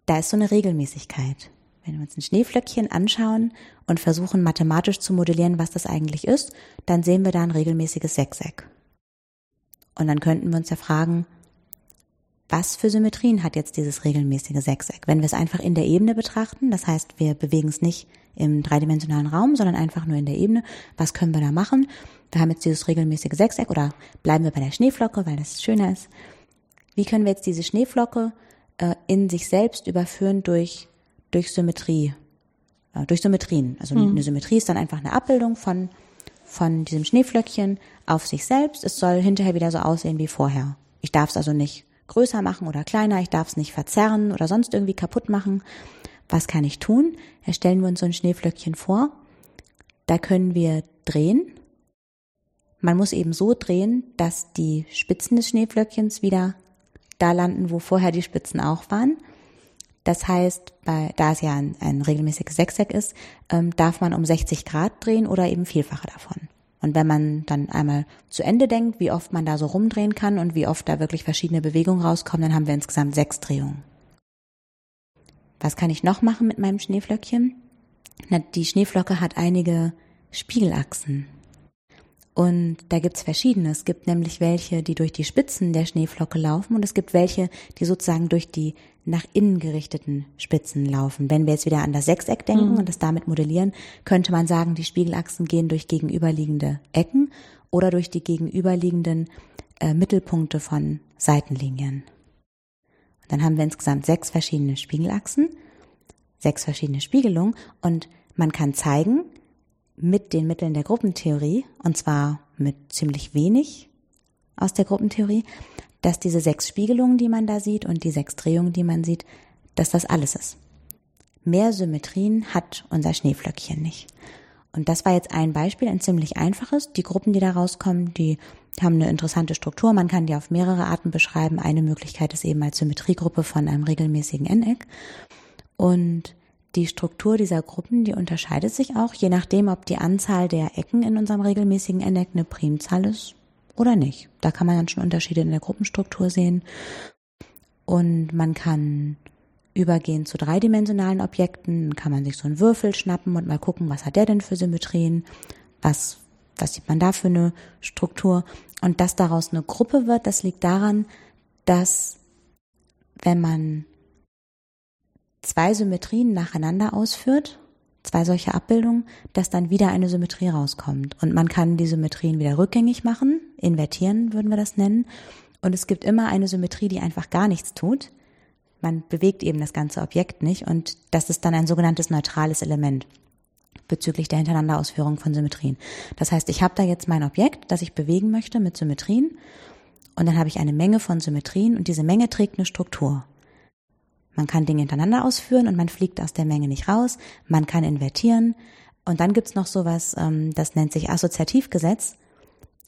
Da ist so eine Regelmäßigkeit. Wenn wir uns ein Schneeflöckchen anschauen und versuchen mathematisch zu modellieren, was das eigentlich ist, dann sehen wir da ein regelmäßiges Sechseck. Und dann könnten wir uns ja fragen, was für Symmetrien hat jetzt dieses regelmäßige Sechseck? Wenn wir es einfach in der Ebene betrachten, das heißt, wir bewegen es nicht im dreidimensionalen Raum, sondern einfach nur in der Ebene, was können wir da machen? Wir haben jetzt dieses regelmäßige Sechseck oder bleiben wir bei der Schneeflocke, weil das schöner ist. Wie können wir jetzt diese Schneeflocke äh, in sich selbst überführen durch durch Symmetrie, äh, durch Symmetrien. Also mhm. eine Symmetrie ist dann einfach eine Abbildung von, von diesem Schneeflöckchen auf sich selbst. Es soll hinterher wieder so aussehen wie vorher. Ich darf es also nicht größer machen oder kleiner, ich darf es nicht verzerren oder sonst irgendwie kaputt machen. Was kann ich tun? Erstellen wir uns so ein Schneeflöckchen vor. Da können wir drehen. Man muss eben so drehen, dass die Spitzen des Schneeflöckchens wieder da landen, wo vorher die Spitzen auch waren. Das heißt, bei, da es ja ein, ein regelmäßiges Sechseck ist, ähm, darf man um 60 Grad drehen oder eben Vielfache davon. Und wenn man dann einmal zu Ende denkt, wie oft man da so rumdrehen kann und wie oft da wirklich verschiedene Bewegungen rauskommen, dann haben wir insgesamt sechs Drehungen. Was kann ich noch machen mit meinem Schneeflöckchen? Na, die Schneeflocke hat einige Spiegelachsen. Und da gibt's verschiedene. Es gibt nämlich welche, die durch die Spitzen der Schneeflocke laufen und es gibt welche, die sozusagen durch die nach innen gerichteten Spitzen laufen. Wenn wir jetzt wieder an das Sechseck denken mhm. und das damit modellieren, könnte man sagen, die Spiegelachsen gehen durch gegenüberliegende Ecken oder durch die gegenüberliegenden äh, Mittelpunkte von Seitenlinien. Und dann haben wir insgesamt sechs verschiedene Spiegelachsen, sechs verschiedene Spiegelungen und man kann zeigen, mit den Mitteln der Gruppentheorie, und zwar mit ziemlich wenig aus der Gruppentheorie, dass diese sechs Spiegelungen, die man da sieht und die sechs Drehungen, die man sieht, dass das alles ist. Mehr Symmetrien hat unser Schneeflöckchen nicht. Und das war jetzt ein Beispiel, ein ziemlich einfaches. Die Gruppen, die da rauskommen, die haben eine interessante Struktur. Man kann die auf mehrere Arten beschreiben. Eine Möglichkeit ist eben als Symmetriegruppe von einem regelmäßigen N-Eck. Und die Struktur dieser Gruppen, die unterscheidet sich auch, je nachdem, ob die Anzahl der Ecken in unserem regelmäßigen N-Eck eine Primzahl ist oder nicht. Da kann man dann schon Unterschiede in der Gruppenstruktur sehen. Und man kann übergehen zu dreidimensionalen Objekten, dann kann man sich so einen Würfel schnappen und mal gucken, was hat der denn für Symmetrien, was, was sieht man da für eine Struktur. Und dass daraus eine Gruppe wird, das liegt daran, dass wenn man zwei Symmetrien nacheinander ausführt, zwei solche Abbildungen, dass dann wieder eine Symmetrie rauskommt. Und man kann die Symmetrien wieder rückgängig machen, invertieren würden wir das nennen. Und es gibt immer eine Symmetrie, die einfach gar nichts tut. Man bewegt eben das ganze Objekt nicht und das ist dann ein sogenanntes neutrales Element bezüglich der Hintereinanderausführung von Symmetrien. Das heißt, ich habe da jetzt mein Objekt, das ich bewegen möchte mit Symmetrien und dann habe ich eine Menge von Symmetrien und diese Menge trägt eine Struktur. Man kann Dinge hintereinander ausführen und man fliegt aus der Menge nicht raus. Man kann invertieren. Und dann gibt's noch sowas, ähm, das nennt sich Assoziativgesetz.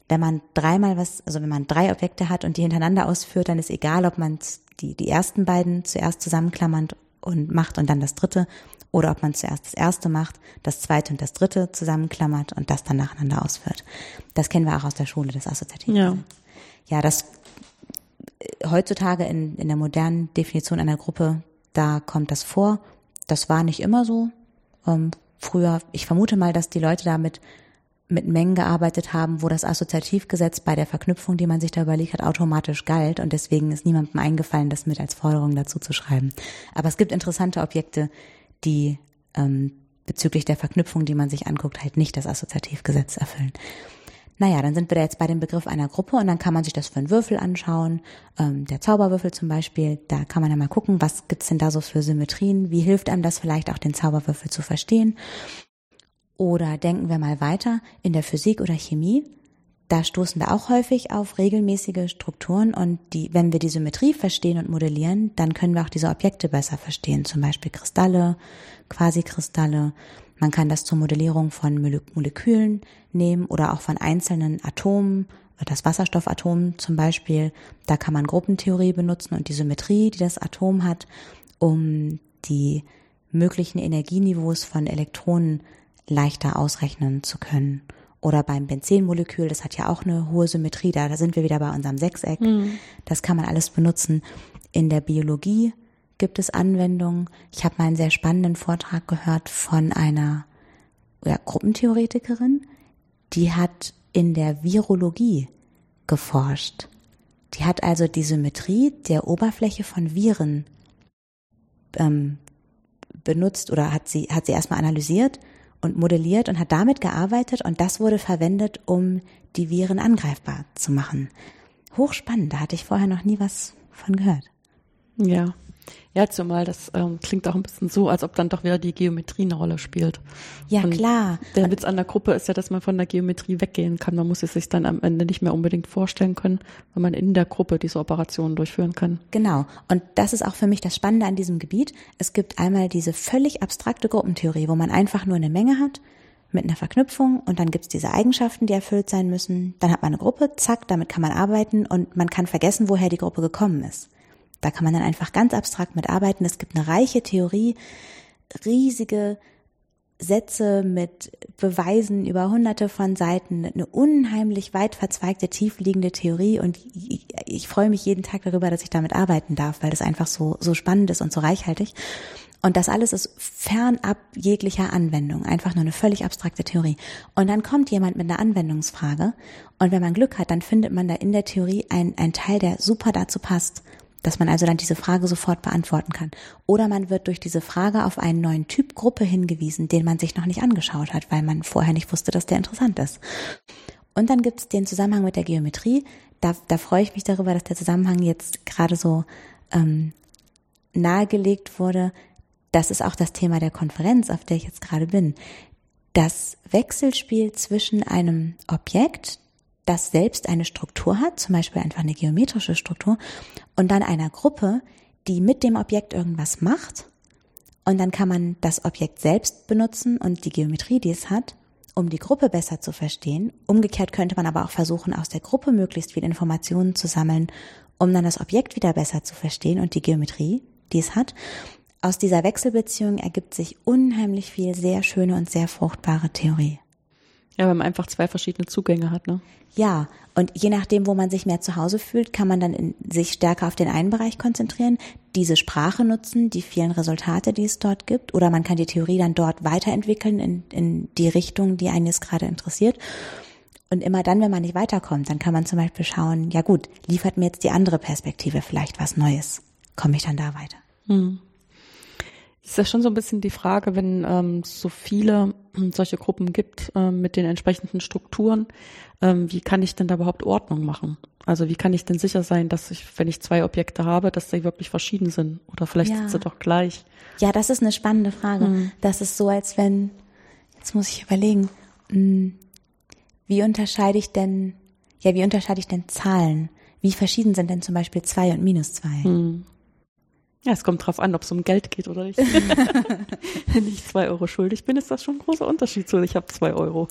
Wenn man dreimal was, also wenn man drei Objekte hat und die hintereinander ausführt, dann ist egal, ob man die, die ersten beiden zuerst zusammenklammert und macht und dann das dritte, oder ob man zuerst das erste macht, das zweite und das dritte zusammenklammert und das dann nacheinander ausführt. Das kennen wir auch aus der Schule, das Assoziativgesetz. Ja, ja das heutzutage in, in der modernen Definition einer Gruppe, da kommt das vor. Das war nicht immer so. Ähm, früher, ich vermute mal, dass die Leute damit mit Mengen gearbeitet haben, wo das Assoziativgesetz bei der Verknüpfung, die man sich da überlegt hat, automatisch galt und deswegen ist niemandem eingefallen, das mit als Forderung dazu zu schreiben. Aber es gibt interessante Objekte, die ähm, bezüglich der Verknüpfung, die man sich anguckt, halt nicht das Assoziativgesetz erfüllen. Naja, dann sind wir da jetzt bei dem Begriff einer Gruppe und dann kann man sich das für einen Würfel anschauen. Ähm, der Zauberwürfel zum Beispiel, da kann man ja mal gucken, was gibt's denn da so für Symmetrien? Wie hilft einem das vielleicht auch, den Zauberwürfel zu verstehen? Oder denken wir mal weiter in der Physik oder Chemie. Da stoßen wir auch häufig auf regelmäßige Strukturen und die, wenn wir die Symmetrie verstehen und modellieren, dann können wir auch diese Objekte besser verstehen. Zum Beispiel Kristalle, Quasikristalle Man kann das zur Modellierung von Molekülen nehmen oder auch von einzelnen Atomen, das Wasserstoffatom zum Beispiel. Da kann man Gruppentheorie benutzen und die Symmetrie, die das Atom hat, um die möglichen Energieniveaus von Elektronen leichter ausrechnen zu können. Oder beim Benzenmolekül, das hat ja auch eine hohe Symmetrie, da, da sind wir wieder bei unserem Sechseck. Mhm. Das kann man alles benutzen. In der Biologie gibt es Anwendungen. Ich habe mal einen sehr spannenden Vortrag gehört von einer ja, Gruppentheoretikerin, die hat in der Virologie geforscht. Die hat also die Symmetrie der Oberfläche von Viren ähm, benutzt oder hat sie, hat sie erstmal analysiert und modelliert und hat damit gearbeitet und das wurde verwendet, um die Viren angreifbar zu machen. Hochspannend, da hatte ich vorher noch nie was von gehört. Ja. Ja, zumal das ähm, klingt auch ein bisschen so, als ob dann doch wieder die Geometrie eine Rolle spielt. Ja, und klar. Der Witz an der Gruppe ist ja, dass man von der Geometrie weggehen kann. Man muss es sich dann am Ende nicht mehr unbedingt vorstellen können, weil man in der Gruppe diese Operationen durchführen kann. Genau. Und das ist auch für mich das Spannende an diesem Gebiet. Es gibt einmal diese völlig abstrakte Gruppentheorie, wo man einfach nur eine Menge hat mit einer Verknüpfung und dann gibt's diese Eigenschaften, die erfüllt sein müssen. Dann hat man eine Gruppe, zack, damit kann man arbeiten und man kann vergessen, woher die Gruppe gekommen ist. Da kann man dann einfach ganz abstrakt mitarbeiten. Es gibt eine reiche Theorie, riesige Sätze mit Beweisen über hunderte von Seiten, eine unheimlich weit verzweigte, tiefliegende Theorie und ich, ich, freue mich jeden Tag darüber, dass ich damit arbeiten darf, weil das einfach so, so spannend ist und so reichhaltig. Und das alles ist fernab jeglicher Anwendung, einfach nur eine völlig abstrakte Theorie. Und dann kommt jemand mit einer Anwendungsfrage und wenn man Glück hat, dann findet man da in der Theorie einen Teil, der super dazu passt dass man also dann diese Frage sofort beantworten kann. Oder man wird durch diese Frage auf einen neuen Typ Gruppe hingewiesen, den man sich noch nicht angeschaut hat, weil man vorher nicht wusste, dass der interessant ist. Und dann gibt es den Zusammenhang mit der Geometrie. Da, da freue ich mich darüber, dass der Zusammenhang jetzt gerade so ähm, nahegelegt wurde. Das ist auch das Thema der Konferenz, auf der ich jetzt gerade bin. Das Wechselspiel zwischen einem Objekt, das selbst eine Struktur hat, zum Beispiel einfach eine geometrische Struktur, und dann einer Gruppe, die mit dem Objekt irgendwas macht. Und dann kann man das Objekt selbst benutzen und die Geometrie, die es hat, um die Gruppe besser zu verstehen. Umgekehrt könnte man aber auch versuchen, aus der Gruppe möglichst viel Informationen zu sammeln, um dann das Objekt wieder besser zu verstehen und die Geometrie, die es hat. Aus dieser Wechselbeziehung ergibt sich unheimlich viel sehr schöne und sehr fruchtbare Theorie. Ja, wenn man einfach zwei verschiedene Zugänge hat, ne? Ja, und je nachdem, wo man sich mehr zu Hause fühlt, kann man dann in, sich stärker auf den einen Bereich konzentrieren, diese Sprache nutzen, die vielen Resultate, die es dort gibt, oder man kann die Theorie dann dort weiterentwickeln in, in die Richtung, die einen jetzt gerade interessiert. Und immer dann, wenn man nicht weiterkommt, dann kann man zum Beispiel schauen, ja gut, liefert mir jetzt die andere Perspektive vielleicht was Neues? Komme ich dann da weiter? Hm ist das schon so ein bisschen die Frage, wenn ähm, so viele solche Gruppen gibt ähm, mit den entsprechenden Strukturen, ähm, wie kann ich denn da überhaupt Ordnung machen? Also wie kann ich denn sicher sein, dass ich, wenn ich zwei Objekte habe, dass sie wirklich verschieden sind oder vielleicht ja. sind sie doch gleich? Ja, das ist eine spannende Frage. Mhm. Das ist so, als wenn, jetzt muss ich überlegen, hm, wie unterscheide ich denn, ja, wie unterscheide ich denn Zahlen? Wie verschieden sind denn zum Beispiel zwei und minus zwei? Mhm. Ja, es kommt drauf an, ob es um Geld geht oder nicht. Wenn ich zwei Euro schuldig bin, ist das schon ein großer Unterschied zu, ich habe zwei Euro.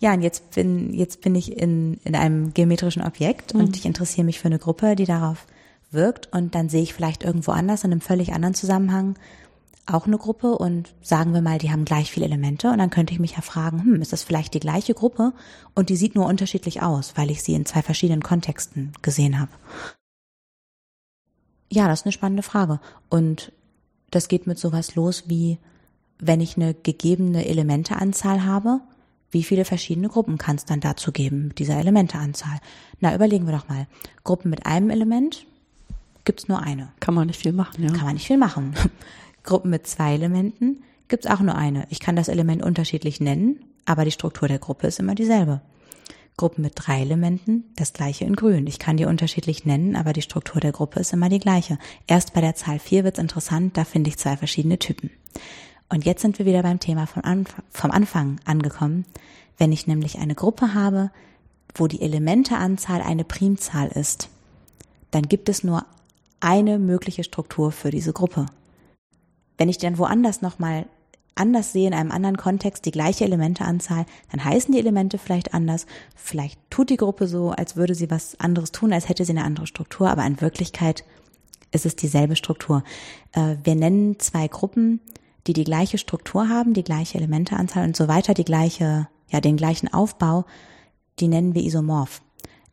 Ja, und jetzt bin, jetzt bin ich in, in einem geometrischen Objekt mhm. und ich interessiere mich für eine Gruppe, die darauf wirkt und dann sehe ich vielleicht irgendwo anders in einem völlig anderen Zusammenhang auch eine Gruppe und sagen wir mal, die haben gleich viele Elemente und dann könnte ich mich ja fragen, hm, ist das vielleicht die gleiche Gruppe und die sieht nur unterschiedlich aus, weil ich sie in zwei verschiedenen Kontexten gesehen habe. Ja, das ist eine spannende Frage. Und das geht mit sowas los wie, wenn ich eine gegebene Elementeanzahl habe, wie viele verschiedene Gruppen kann es dann dazu geben mit dieser Elementeanzahl? Na, überlegen wir doch mal. Gruppen mit einem Element gibt's nur eine. Kann man nicht viel machen, ja. Kann man nicht viel machen. Gruppen mit zwei Elementen gibt's auch nur eine. Ich kann das Element unterschiedlich nennen, aber die Struktur der Gruppe ist immer dieselbe. Gruppen mit drei Elementen, das gleiche in grün. Ich kann die unterschiedlich nennen, aber die Struktur der Gruppe ist immer die gleiche. Erst bei der Zahl 4 wird's interessant, da finde ich zwei verschiedene Typen. Und jetzt sind wir wieder beim Thema vom, Anf vom Anfang angekommen. Wenn ich nämlich eine Gruppe habe, wo die Elementeanzahl eine Primzahl ist, dann gibt es nur eine mögliche Struktur für diese Gruppe. Wenn ich dann woanders nochmal anders sehe in einem anderen Kontext die gleiche Elementeanzahl, dann heißen die Elemente vielleicht anders. Vielleicht tut die Gruppe so, als würde sie was anderes tun, als hätte sie eine andere Struktur, aber in Wirklichkeit ist es dieselbe Struktur. Äh, wir nennen zwei Gruppen, die die gleiche Struktur haben, die gleiche Elementeanzahl und so weiter, die gleiche, ja, den gleichen Aufbau, die nennen wir isomorph.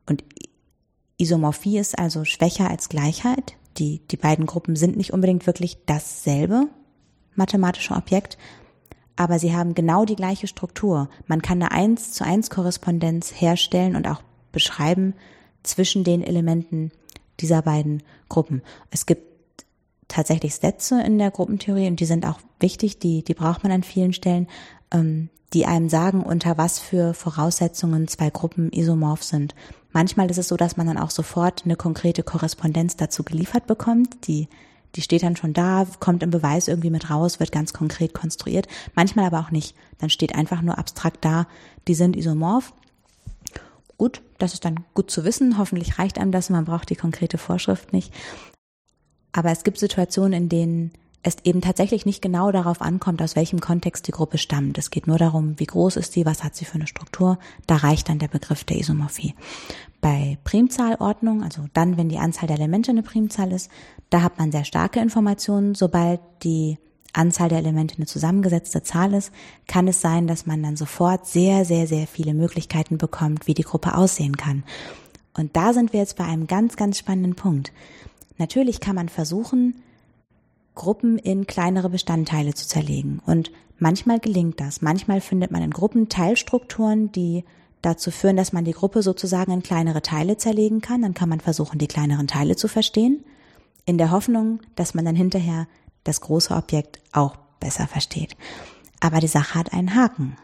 Und Isomorphie ist also schwächer als Gleichheit. Die, die beiden Gruppen sind nicht unbedingt wirklich dasselbe mathematische Objekt, aber sie haben genau die gleiche Struktur. Man kann eine 1 zu 1 Korrespondenz herstellen und auch beschreiben zwischen den Elementen dieser beiden Gruppen. Es gibt tatsächlich Sätze in der Gruppentheorie und die sind auch wichtig, die, die braucht man an vielen Stellen, ähm, die einem sagen, unter was für Voraussetzungen zwei Gruppen isomorph sind. Manchmal ist es so, dass man dann auch sofort eine konkrete Korrespondenz dazu geliefert bekommt, die die steht dann schon da, kommt im Beweis irgendwie mit raus, wird ganz konkret konstruiert. Manchmal aber auch nicht. Dann steht einfach nur abstrakt da, die sind isomorph. Gut, das ist dann gut zu wissen. Hoffentlich reicht einem das man braucht die konkrete Vorschrift nicht. Aber es gibt Situationen, in denen es eben tatsächlich nicht genau darauf ankommt, aus welchem Kontext die Gruppe stammt. Es geht nur darum, wie groß ist sie, was hat sie für eine Struktur. Da reicht dann der Begriff der Isomorphie. Bei Primzahlordnung, also dann, wenn die Anzahl der Elemente eine Primzahl ist, da hat man sehr starke Informationen. Sobald die Anzahl der Elemente eine zusammengesetzte Zahl ist, kann es sein, dass man dann sofort sehr, sehr, sehr viele Möglichkeiten bekommt, wie die Gruppe aussehen kann. Und da sind wir jetzt bei einem ganz, ganz spannenden Punkt. Natürlich kann man versuchen, Gruppen in kleinere Bestandteile zu zerlegen. Und manchmal gelingt das. Manchmal findet man in Gruppen Teilstrukturen, die dazu führen, dass man die Gruppe sozusagen in kleinere Teile zerlegen kann. Dann kann man versuchen, die kleineren Teile zu verstehen, in der Hoffnung, dass man dann hinterher das große Objekt auch besser versteht. Aber die Sache hat einen Haken.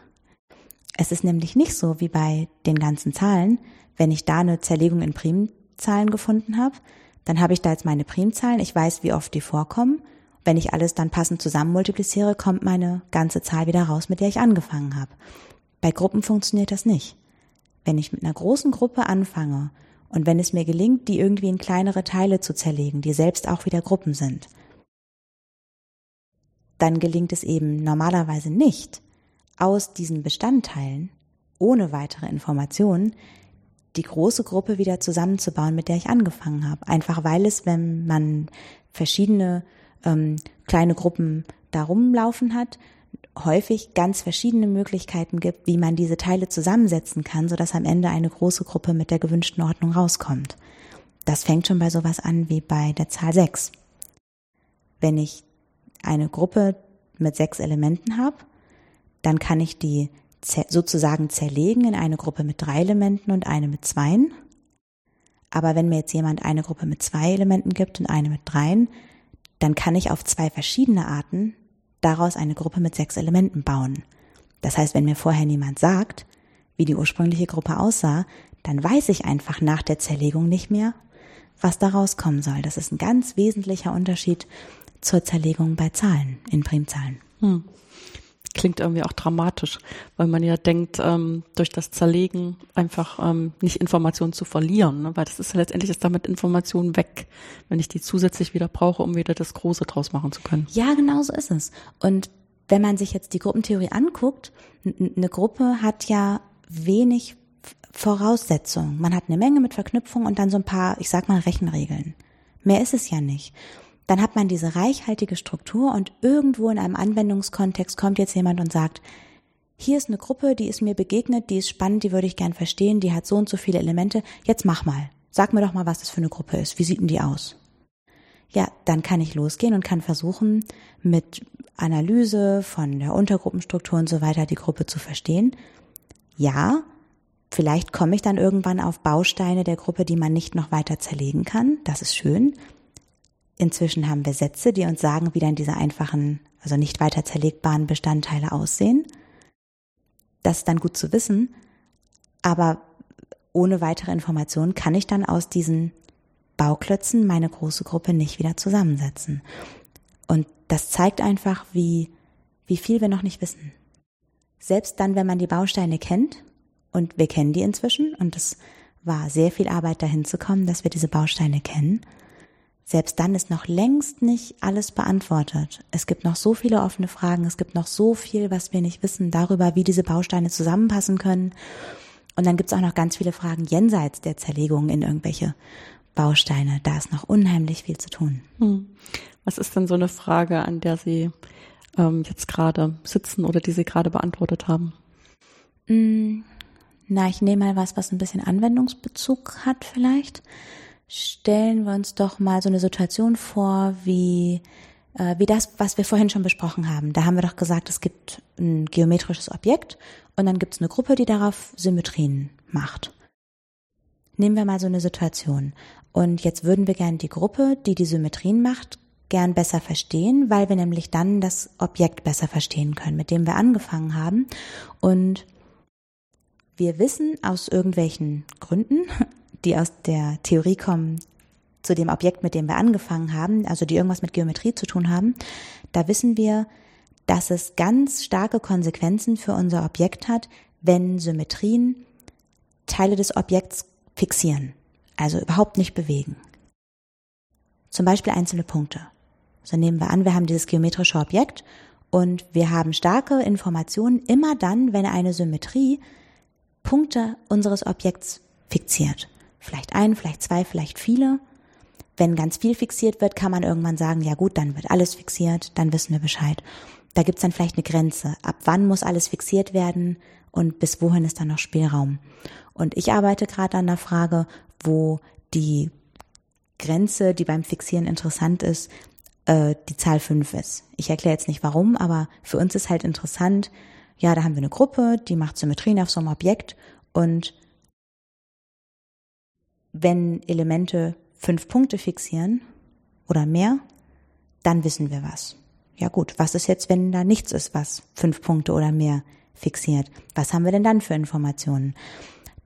Es ist nämlich nicht so wie bei den ganzen Zahlen, wenn ich da eine Zerlegung in Primzahlen gefunden habe, dann habe ich da jetzt meine Primzahlen, ich weiß, wie oft die vorkommen wenn ich alles dann passend zusammen multipliziere, kommt meine ganze Zahl wieder raus, mit der ich angefangen habe. Bei Gruppen funktioniert das nicht. Wenn ich mit einer großen Gruppe anfange und wenn es mir gelingt, die irgendwie in kleinere Teile zu zerlegen, die selbst auch wieder Gruppen sind, dann gelingt es eben normalerweise nicht, aus diesen Bestandteilen ohne weitere Informationen die große Gruppe wieder zusammenzubauen, mit der ich angefangen habe. Einfach weil es, wenn man verschiedene ähm, kleine Gruppen da rumlaufen hat, häufig ganz verschiedene Möglichkeiten gibt, wie man diese Teile zusammensetzen kann, sodass am Ende eine große Gruppe mit der gewünschten Ordnung rauskommt. Das fängt schon bei sowas an wie bei der Zahl 6. Wenn ich eine Gruppe mit sechs Elementen habe, dann kann ich die sozusagen zerlegen in eine Gruppe mit drei Elementen und eine mit zweien. Aber wenn mir jetzt jemand eine Gruppe mit zwei Elementen gibt und eine mit dreien, dann kann ich auf zwei verschiedene Arten daraus eine Gruppe mit sechs Elementen bauen. Das heißt, wenn mir vorher niemand sagt, wie die ursprüngliche Gruppe aussah, dann weiß ich einfach nach der Zerlegung nicht mehr, was daraus kommen soll. Das ist ein ganz wesentlicher Unterschied zur Zerlegung bei Zahlen, in Primzahlen. Hm klingt irgendwie auch dramatisch, weil man ja denkt, ähm, durch das Zerlegen einfach ähm, nicht Informationen zu verlieren, ne? weil das ist ja letztendlich ist damit Informationen weg, wenn ich die zusätzlich wieder brauche, um wieder das Große draus machen zu können. Ja, genau so ist es. Und wenn man sich jetzt die Gruppentheorie anguckt, eine Gruppe hat ja wenig Voraussetzungen. Man hat eine Menge mit Verknüpfungen und dann so ein paar, ich sag mal, Rechenregeln. Mehr ist es ja nicht dann hat man diese reichhaltige Struktur und irgendwo in einem Anwendungskontext kommt jetzt jemand und sagt, hier ist eine Gruppe, die ist mir begegnet, die ist spannend, die würde ich gern verstehen, die hat so und so viele Elemente. Jetzt mach mal. Sag mir doch mal, was das für eine Gruppe ist. Wie sieht denn die aus? Ja, dann kann ich losgehen und kann versuchen, mit Analyse von der Untergruppenstruktur und so weiter die Gruppe zu verstehen. Ja, vielleicht komme ich dann irgendwann auf Bausteine der Gruppe, die man nicht noch weiter zerlegen kann. Das ist schön. Inzwischen haben wir Sätze, die uns sagen, wie dann diese einfachen, also nicht weiter zerlegbaren Bestandteile aussehen. Das ist dann gut zu wissen, aber ohne weitere Informationen kann ich dann aus diesen Bauklötzen meine große Gruppe nicht wieder zusammensetzen. Und das zeigt einfach, wie, wie viel wir noch nicht wissen. Selbst dann, wenn man die Bausteine kennt, und wir kennen die inzwischen, und es war sehr viel Arbeit dahin zu kommen, dass wir diese Bausteine kennen, selbst dann ist noch längst nicht alles beantwortet. Es gibt noch so viele offene Fragen, es gibt noch so viel, was wir nicht wissen darüber, wie diese Bausteine zusammenpassen können. Und dann gibt es auch noch ganz viele Fragen jenseits der Zerlegung in irgendwelche Bausteine. Da ist noch unheimlich viel zu tun. Hm. Was ist denn so eine Frage, an der Sie ähm, jetzt gerade sitzen oder die Sie gerade beantwortet haben? Hm. Na, ich nehme mal was, was ein bisschen Anwendungsbezug hat vielleicht stellen wir uns doch mal so eine Situation vor, wie, äh, wie das, was wir vorhin schon besprochen haben. Da haben wir doch gesagt, es gibt ein geometrisches Objekt und dann gibt es eine Gruppe, die darauf Symmetrien macht. Nehmen wir mal so eine Situation. Und jetzt würden wir gern die Gruppe, die die Symmetrien macht, gern besser verstehen, weil wir nämlich dann das Objekt besser verstehen können, mit dem wir angefangen haben. Und wir wissen aus irgendwelchen Gründen, die aus der Theorie kommen zu dem Objekt, mit dem wir angefangen haben, also die irgendwas mit Geometrie zu tun haben, da wissen wir, dass es ganz starke Konsequenzen für unser Objekt hat, wenn Symmetrien Teile des Objekts fixieren, also überhaupt nicht bewegen. Zum Beispiel einzelne Punkte. So nehmen wir an, wir haben dieses geometrische Objekt und wir haben starke Informationen immer dann, wenn eine Symmetrie Punkte unseres Objekts fixiert. Vielleicht ein, vielleicht zwei, vielleicht viele. Wenn ganz viel fixiert wird, kann man irgendwann sagen, ja gut, dann wird alles fixiert, dann wissen wir Bescheid. Da gibt's dann vielleicht eine Grenze. Ab wann muss alles fixiert werden und bis wohin ist dann noch Spielraum? Und ich arbeite gerade an der Frage, wo die Grenze, die beim Fixieren interessant ist, äh, die Zahl fünf ist. Ich erkläre jetzt nicht warum, aber für uns ist halt interessant, ja, da haben wir eine Gruppe, die macht Symmetrien auf so einem Objekt und wenn Elemente fünf Punkte fixieren oder mehr, dann wissen wir was. Ja gut, was ist jetzt, wenn da nichts ist, was fünf Punkte oder mehr fixiert? Was haben wir denn dann für Informationen?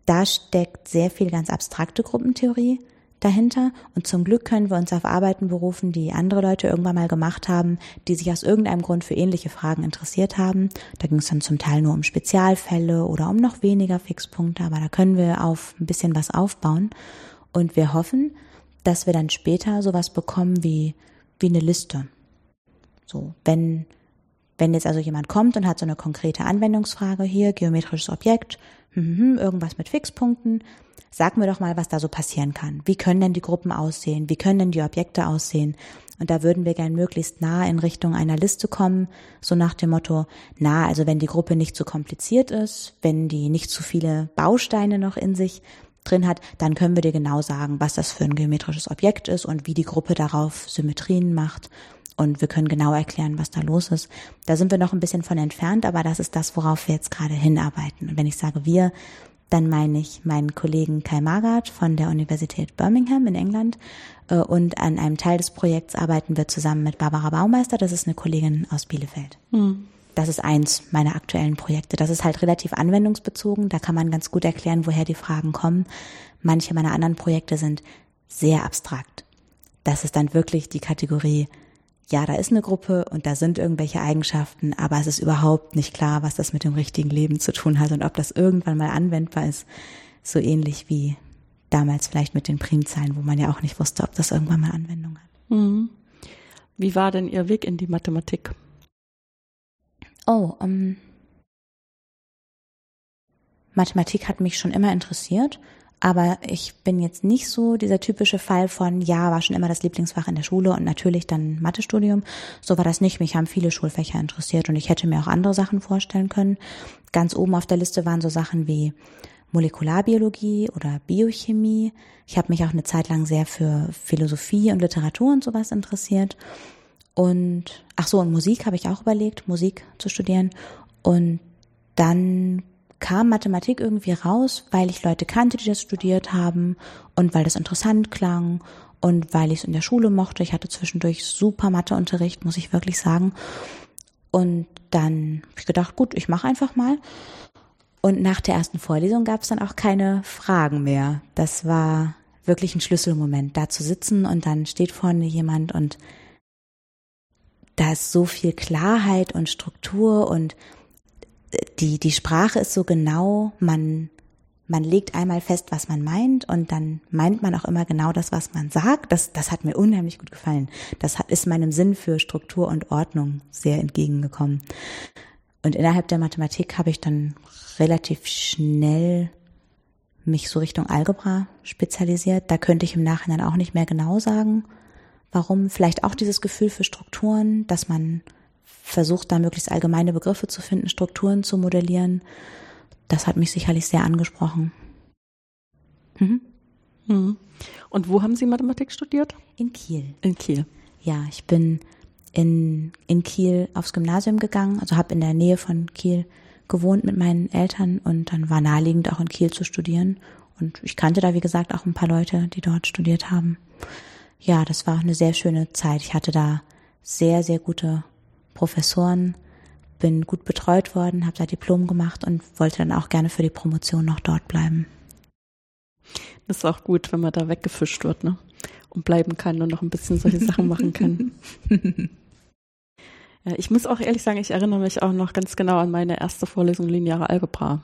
Da steckt sehr viel ganz abstrakte Gruppentheorie dahinter und zum Glück können wir uns auf Arbeiten berufen, die andere Leute irgendwann mal gemacht haben, die sich aus irgendeinem Grund für ähnliche Fragen interessiert haben. Da ging es dann zum Teil nur um Spezialfälle oder um noch weniger Fixpunkte, aber da können wir auf ein bisschen was aufbauen und wir hoffen, dass wir dann später sowas bekommen wie wie eine Liste. So, wenn wenn jetzt also jemand kommt und hat so eine konkrete Anwendungsfrage hier, geometrisches Objekt, hm, hm, hm, irgendwas mit Fixpunkten, Sag mir doch mal, was da so passieren kann. Wie können denn die Gruppen aussehen? Wie können denn die Objekte aussehen? Und da würden wir gern möglichst nah in Richtung einer Liste kommen, so nach dem Motto, na, also wenn die Gruppe nicht zu kompliziert ist, wenn die nicht zu viele Bausteine noch in sich drin hat, dann können wir dir genau sagen, was das für ein geometrisches Objekt ist und wie die Gruppe darauf Symmetrien macht. Und wir können genau erklären, was da los ist. Da sind wir noch ein bisschen von entfernt, aber das ist das, worauf wir jetzt gerade hinarbeiten. Und wenn ich sage wir, dann meine ich meinen Kollegen Kai Magath von der Universität Birmingham in England. Äh, und an einem Teil des Projekts arbeiten wir zusammen mit Barbara Baumeister. Das ist eine Kollegin aus Bielefeld. Mhm. Das ist eins meiner aktuellen Projekte. Das ist halt relativ anwendungsbezogen. Da kann man ganz gut erklären, woher die Fragen kommen. Manche meiner anderen Projekte sind sehr abstrakt. Das ist dann wirklich die Kategorie ja, da ist eine Gruppe und da sind irgendwelche Eigenschaften, aber es ist überhaupt nicht klar, was das mit dem richtigen Leben zu tun hat und ob das irgendwann mal anwendbar ist. So ähnlich wie damals vielleicht mit den Primzahlen, wo man ja auch nicht wusste, ob das irgendwann mal Anwendung hat. Mhm. Wie war denn Ihr Weg in die Mathematik? Oh, ähm, Mathematik hat mich schon immer interessiert. Aber ich bin jetzt nicht so dieser typische Fall von, ja, war schon immer das Lieblingsfach in der Schule und natürlich dann Mathestudium. So war das nicht. Mich haben viele Schulfächer interessiert und ich hätte mir auch andere Sachen vorstellen können. Ganz oben auf der Liste waren so Sachen wie Molekularbiologie oder Biochemie. Ich habe mich auch eine Zeit lang sehr für Philosophie und Literatur und sowas interessiert. Und ach so, und Musik habe ich auch überlegt, Musik zu studieren. Und dann kam Mathematik irgendwie raus, weil ich Leute kannte, die das studiert haben und weil das interessant klang und weil ich es in der Schule mochte. Ich hatte zwischendurch super Matheunterricht, muss ich wirklich sagen. Und dann habe ich gedacht, gut, ich mache einfach mal. Und nach der ersten Vorlesung gab es dann auch keine Fragen mehr. Das war wirklich ein Schlüsselmoment, da zu sitzen und dann steht vorne jemand und da ist so viel Klarheit und Struktur und die, die Sprache ist so genau, man, man legt einmal fest, was man meint und dann meint man auch immer genau das, was man sagt. Das, das hat mir unheimlich gut gefallen. Das hat, ist meinem Sinn für Struktur und Ordnung sehr entgegengekommen. Und innerhalb der Mathematik habe ich dann relativ schnell mich so Richtung Algebra spezialisiert. Da könnte ich im Nachhinein auch nicht mehr genau sagen, warum. Vielleicht auch dieses Gefühl für Strukturen, dass man versucht, da möglichst allgemeine Begriffe zu finden, Strukturen zu modellieren das hat mich sicherlich sehr angesprochen. Mhm. Mhm. Und wo haben Sie Mathematik studiert? In Kiel. In Kiel. Ja, ich bin in, in Kiel aufs Gymnasium gegangen, also habe in der Nähe von Kiel gewohnt mit meinen Eltern und dann war naheliegend auch in Kiel zu studieren. Und ich kannte da, wie gesagt, auch ein paar Leute, die dort studiert haben. Ja, das war eine sehr schöne Zeit. Ich hatte da sehr, sehr gute Professoren, bin gut betreut worden, habe da Diplom gemacht und wollte dann auch gerne für die Promotion noch dort bleiben. Das ist auch gut, wenn man da weggefischt wird, ne? Und bleiben kann und noch ein bisschen solche Sachen machen kann. ja, ich muss auch ehrlich sagen, ich erinnere mich auch noch ganz genau an meine erste Vorlesung Lineare Algebra.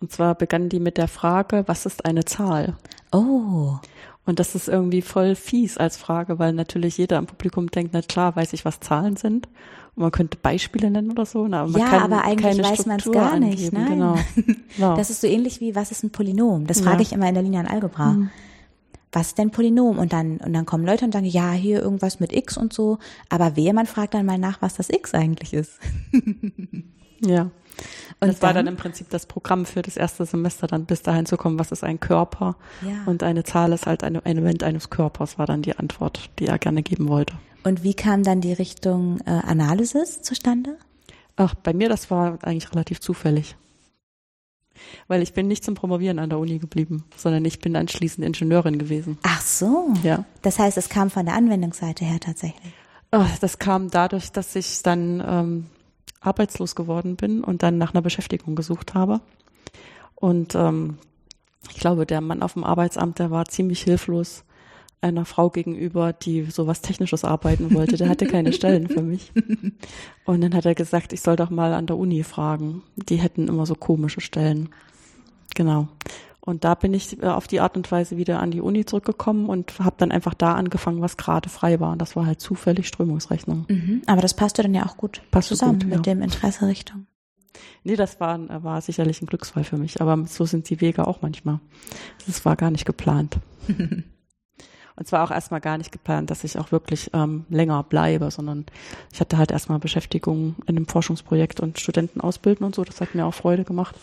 Und zwar begann die mit der Frage, was ist eine Zahl? Oh. Und das ist irgendwie voll fies als Frage, weil natürlich jeder im Publikum denkt, na klar, weiß ich, was Zahlen sind man könnte Beispiele nennen oder so. Na, aber ja, kann aber eigentlich weiß man es gar nicht. Nein. Genau. genau. Das ist so ähnlich wie, was ist ein Polynom? Das frage ja. ich immer in der linearen Algebra. Mhm. Was ist denn Polynom? Und dann, und dann kommen Leute und sagen, ja, hier irgendwas mit x und so. Aber wehe, man fragt dann mal nach, was das x eigentlich ist. ja. Und das dann, war dann im Prinzip das Programm für das erste Semester, dann bis dahin zu kommen, was ist ein Körper? Ja. Und eine Zahl ist halt ein Element eines Körpers, war dann die Antwort, die er gerne geben wollte. Und wie kam dann die Richtung äh, Analysis zustande? Ach, bei mir, das war eigentlich relativ zufällig. Weil ich bin nicht zum Promovieren an der Uni geblieben, sondern ich bin anschließend Ingenieurin gewesen. Ach so. Ja. Das heißt, es kam von der Anwendungsseite her tatsächlich. Ach, das kam dadurch, dass ich dann ähm, arbeitslos geworden bin und dann nach einer Beschäftigung gesucht habe. Und ähm, ich glaube, der Mann auf dem Arbeitsamt, der war ziemlich hilflos einer Frau gegenüber, die sowas Technisches arbeiten wollte. Der hatte keine Stellen für mich. Und dann hat er gesagt, ich soll doch mal an der Uni fragen. Die hätten immer so komische Stellen. Genau. Und da bin ich äh, auf die Art und Weise wieder an die Uni zurückgekommen und habe dann einfach da angefangen, was gerade frei war. Und das war halt zufällig Strömungsrechnung. Mhm. Aber das passte dann ja auch gut Passt zusammen gut, mit ja. dem Interesserichtung. Nee, das war, war sicherlich ein Glücksfall für mich. Aber so sind die Wege auch manchmal. Das war gar nicht geplant. Und zwar auch erstmal gar nicht geplant, dass ich auch wirklich ähm, länger bleibe, sondern ich hatte halt erstmal Beschäftigung in einem Forschungsprojekt und Studenten ausbilden und so. Das hat mir auch Freude gemacht.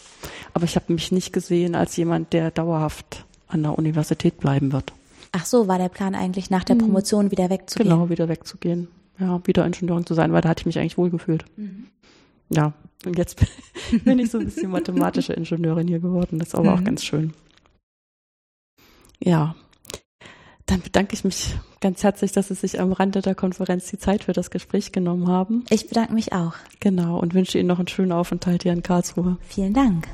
Aber ich habe mich nicht gesehen als jemand, der dauerhaft an der Universität bleiben wird. Ach so, war der Plan eigentlich nach der mhm. Promotion wieder wegzugehen? Genau, wieder wegzugehen. Ja, wieder Ingenieurin zu sein, weil da hatte ich mich eigentlich wohlgefühlt. Mhm. Ja, und jetzt bin ich so ein bisschen mathematische Ingenieurin hier geworden. Das ist aber mhm. auch ganz schön. Ja, dann bedanke ich mich ganz herzlich, dass Sie sich am Rande der Konferenz die Zeit für das Gespräch genommen haben. Ich bedanke mich auch. Genau und wünsche Ihnen noch einen schönen Aufenthalt hier in Karlsruhe. Vielen Dank.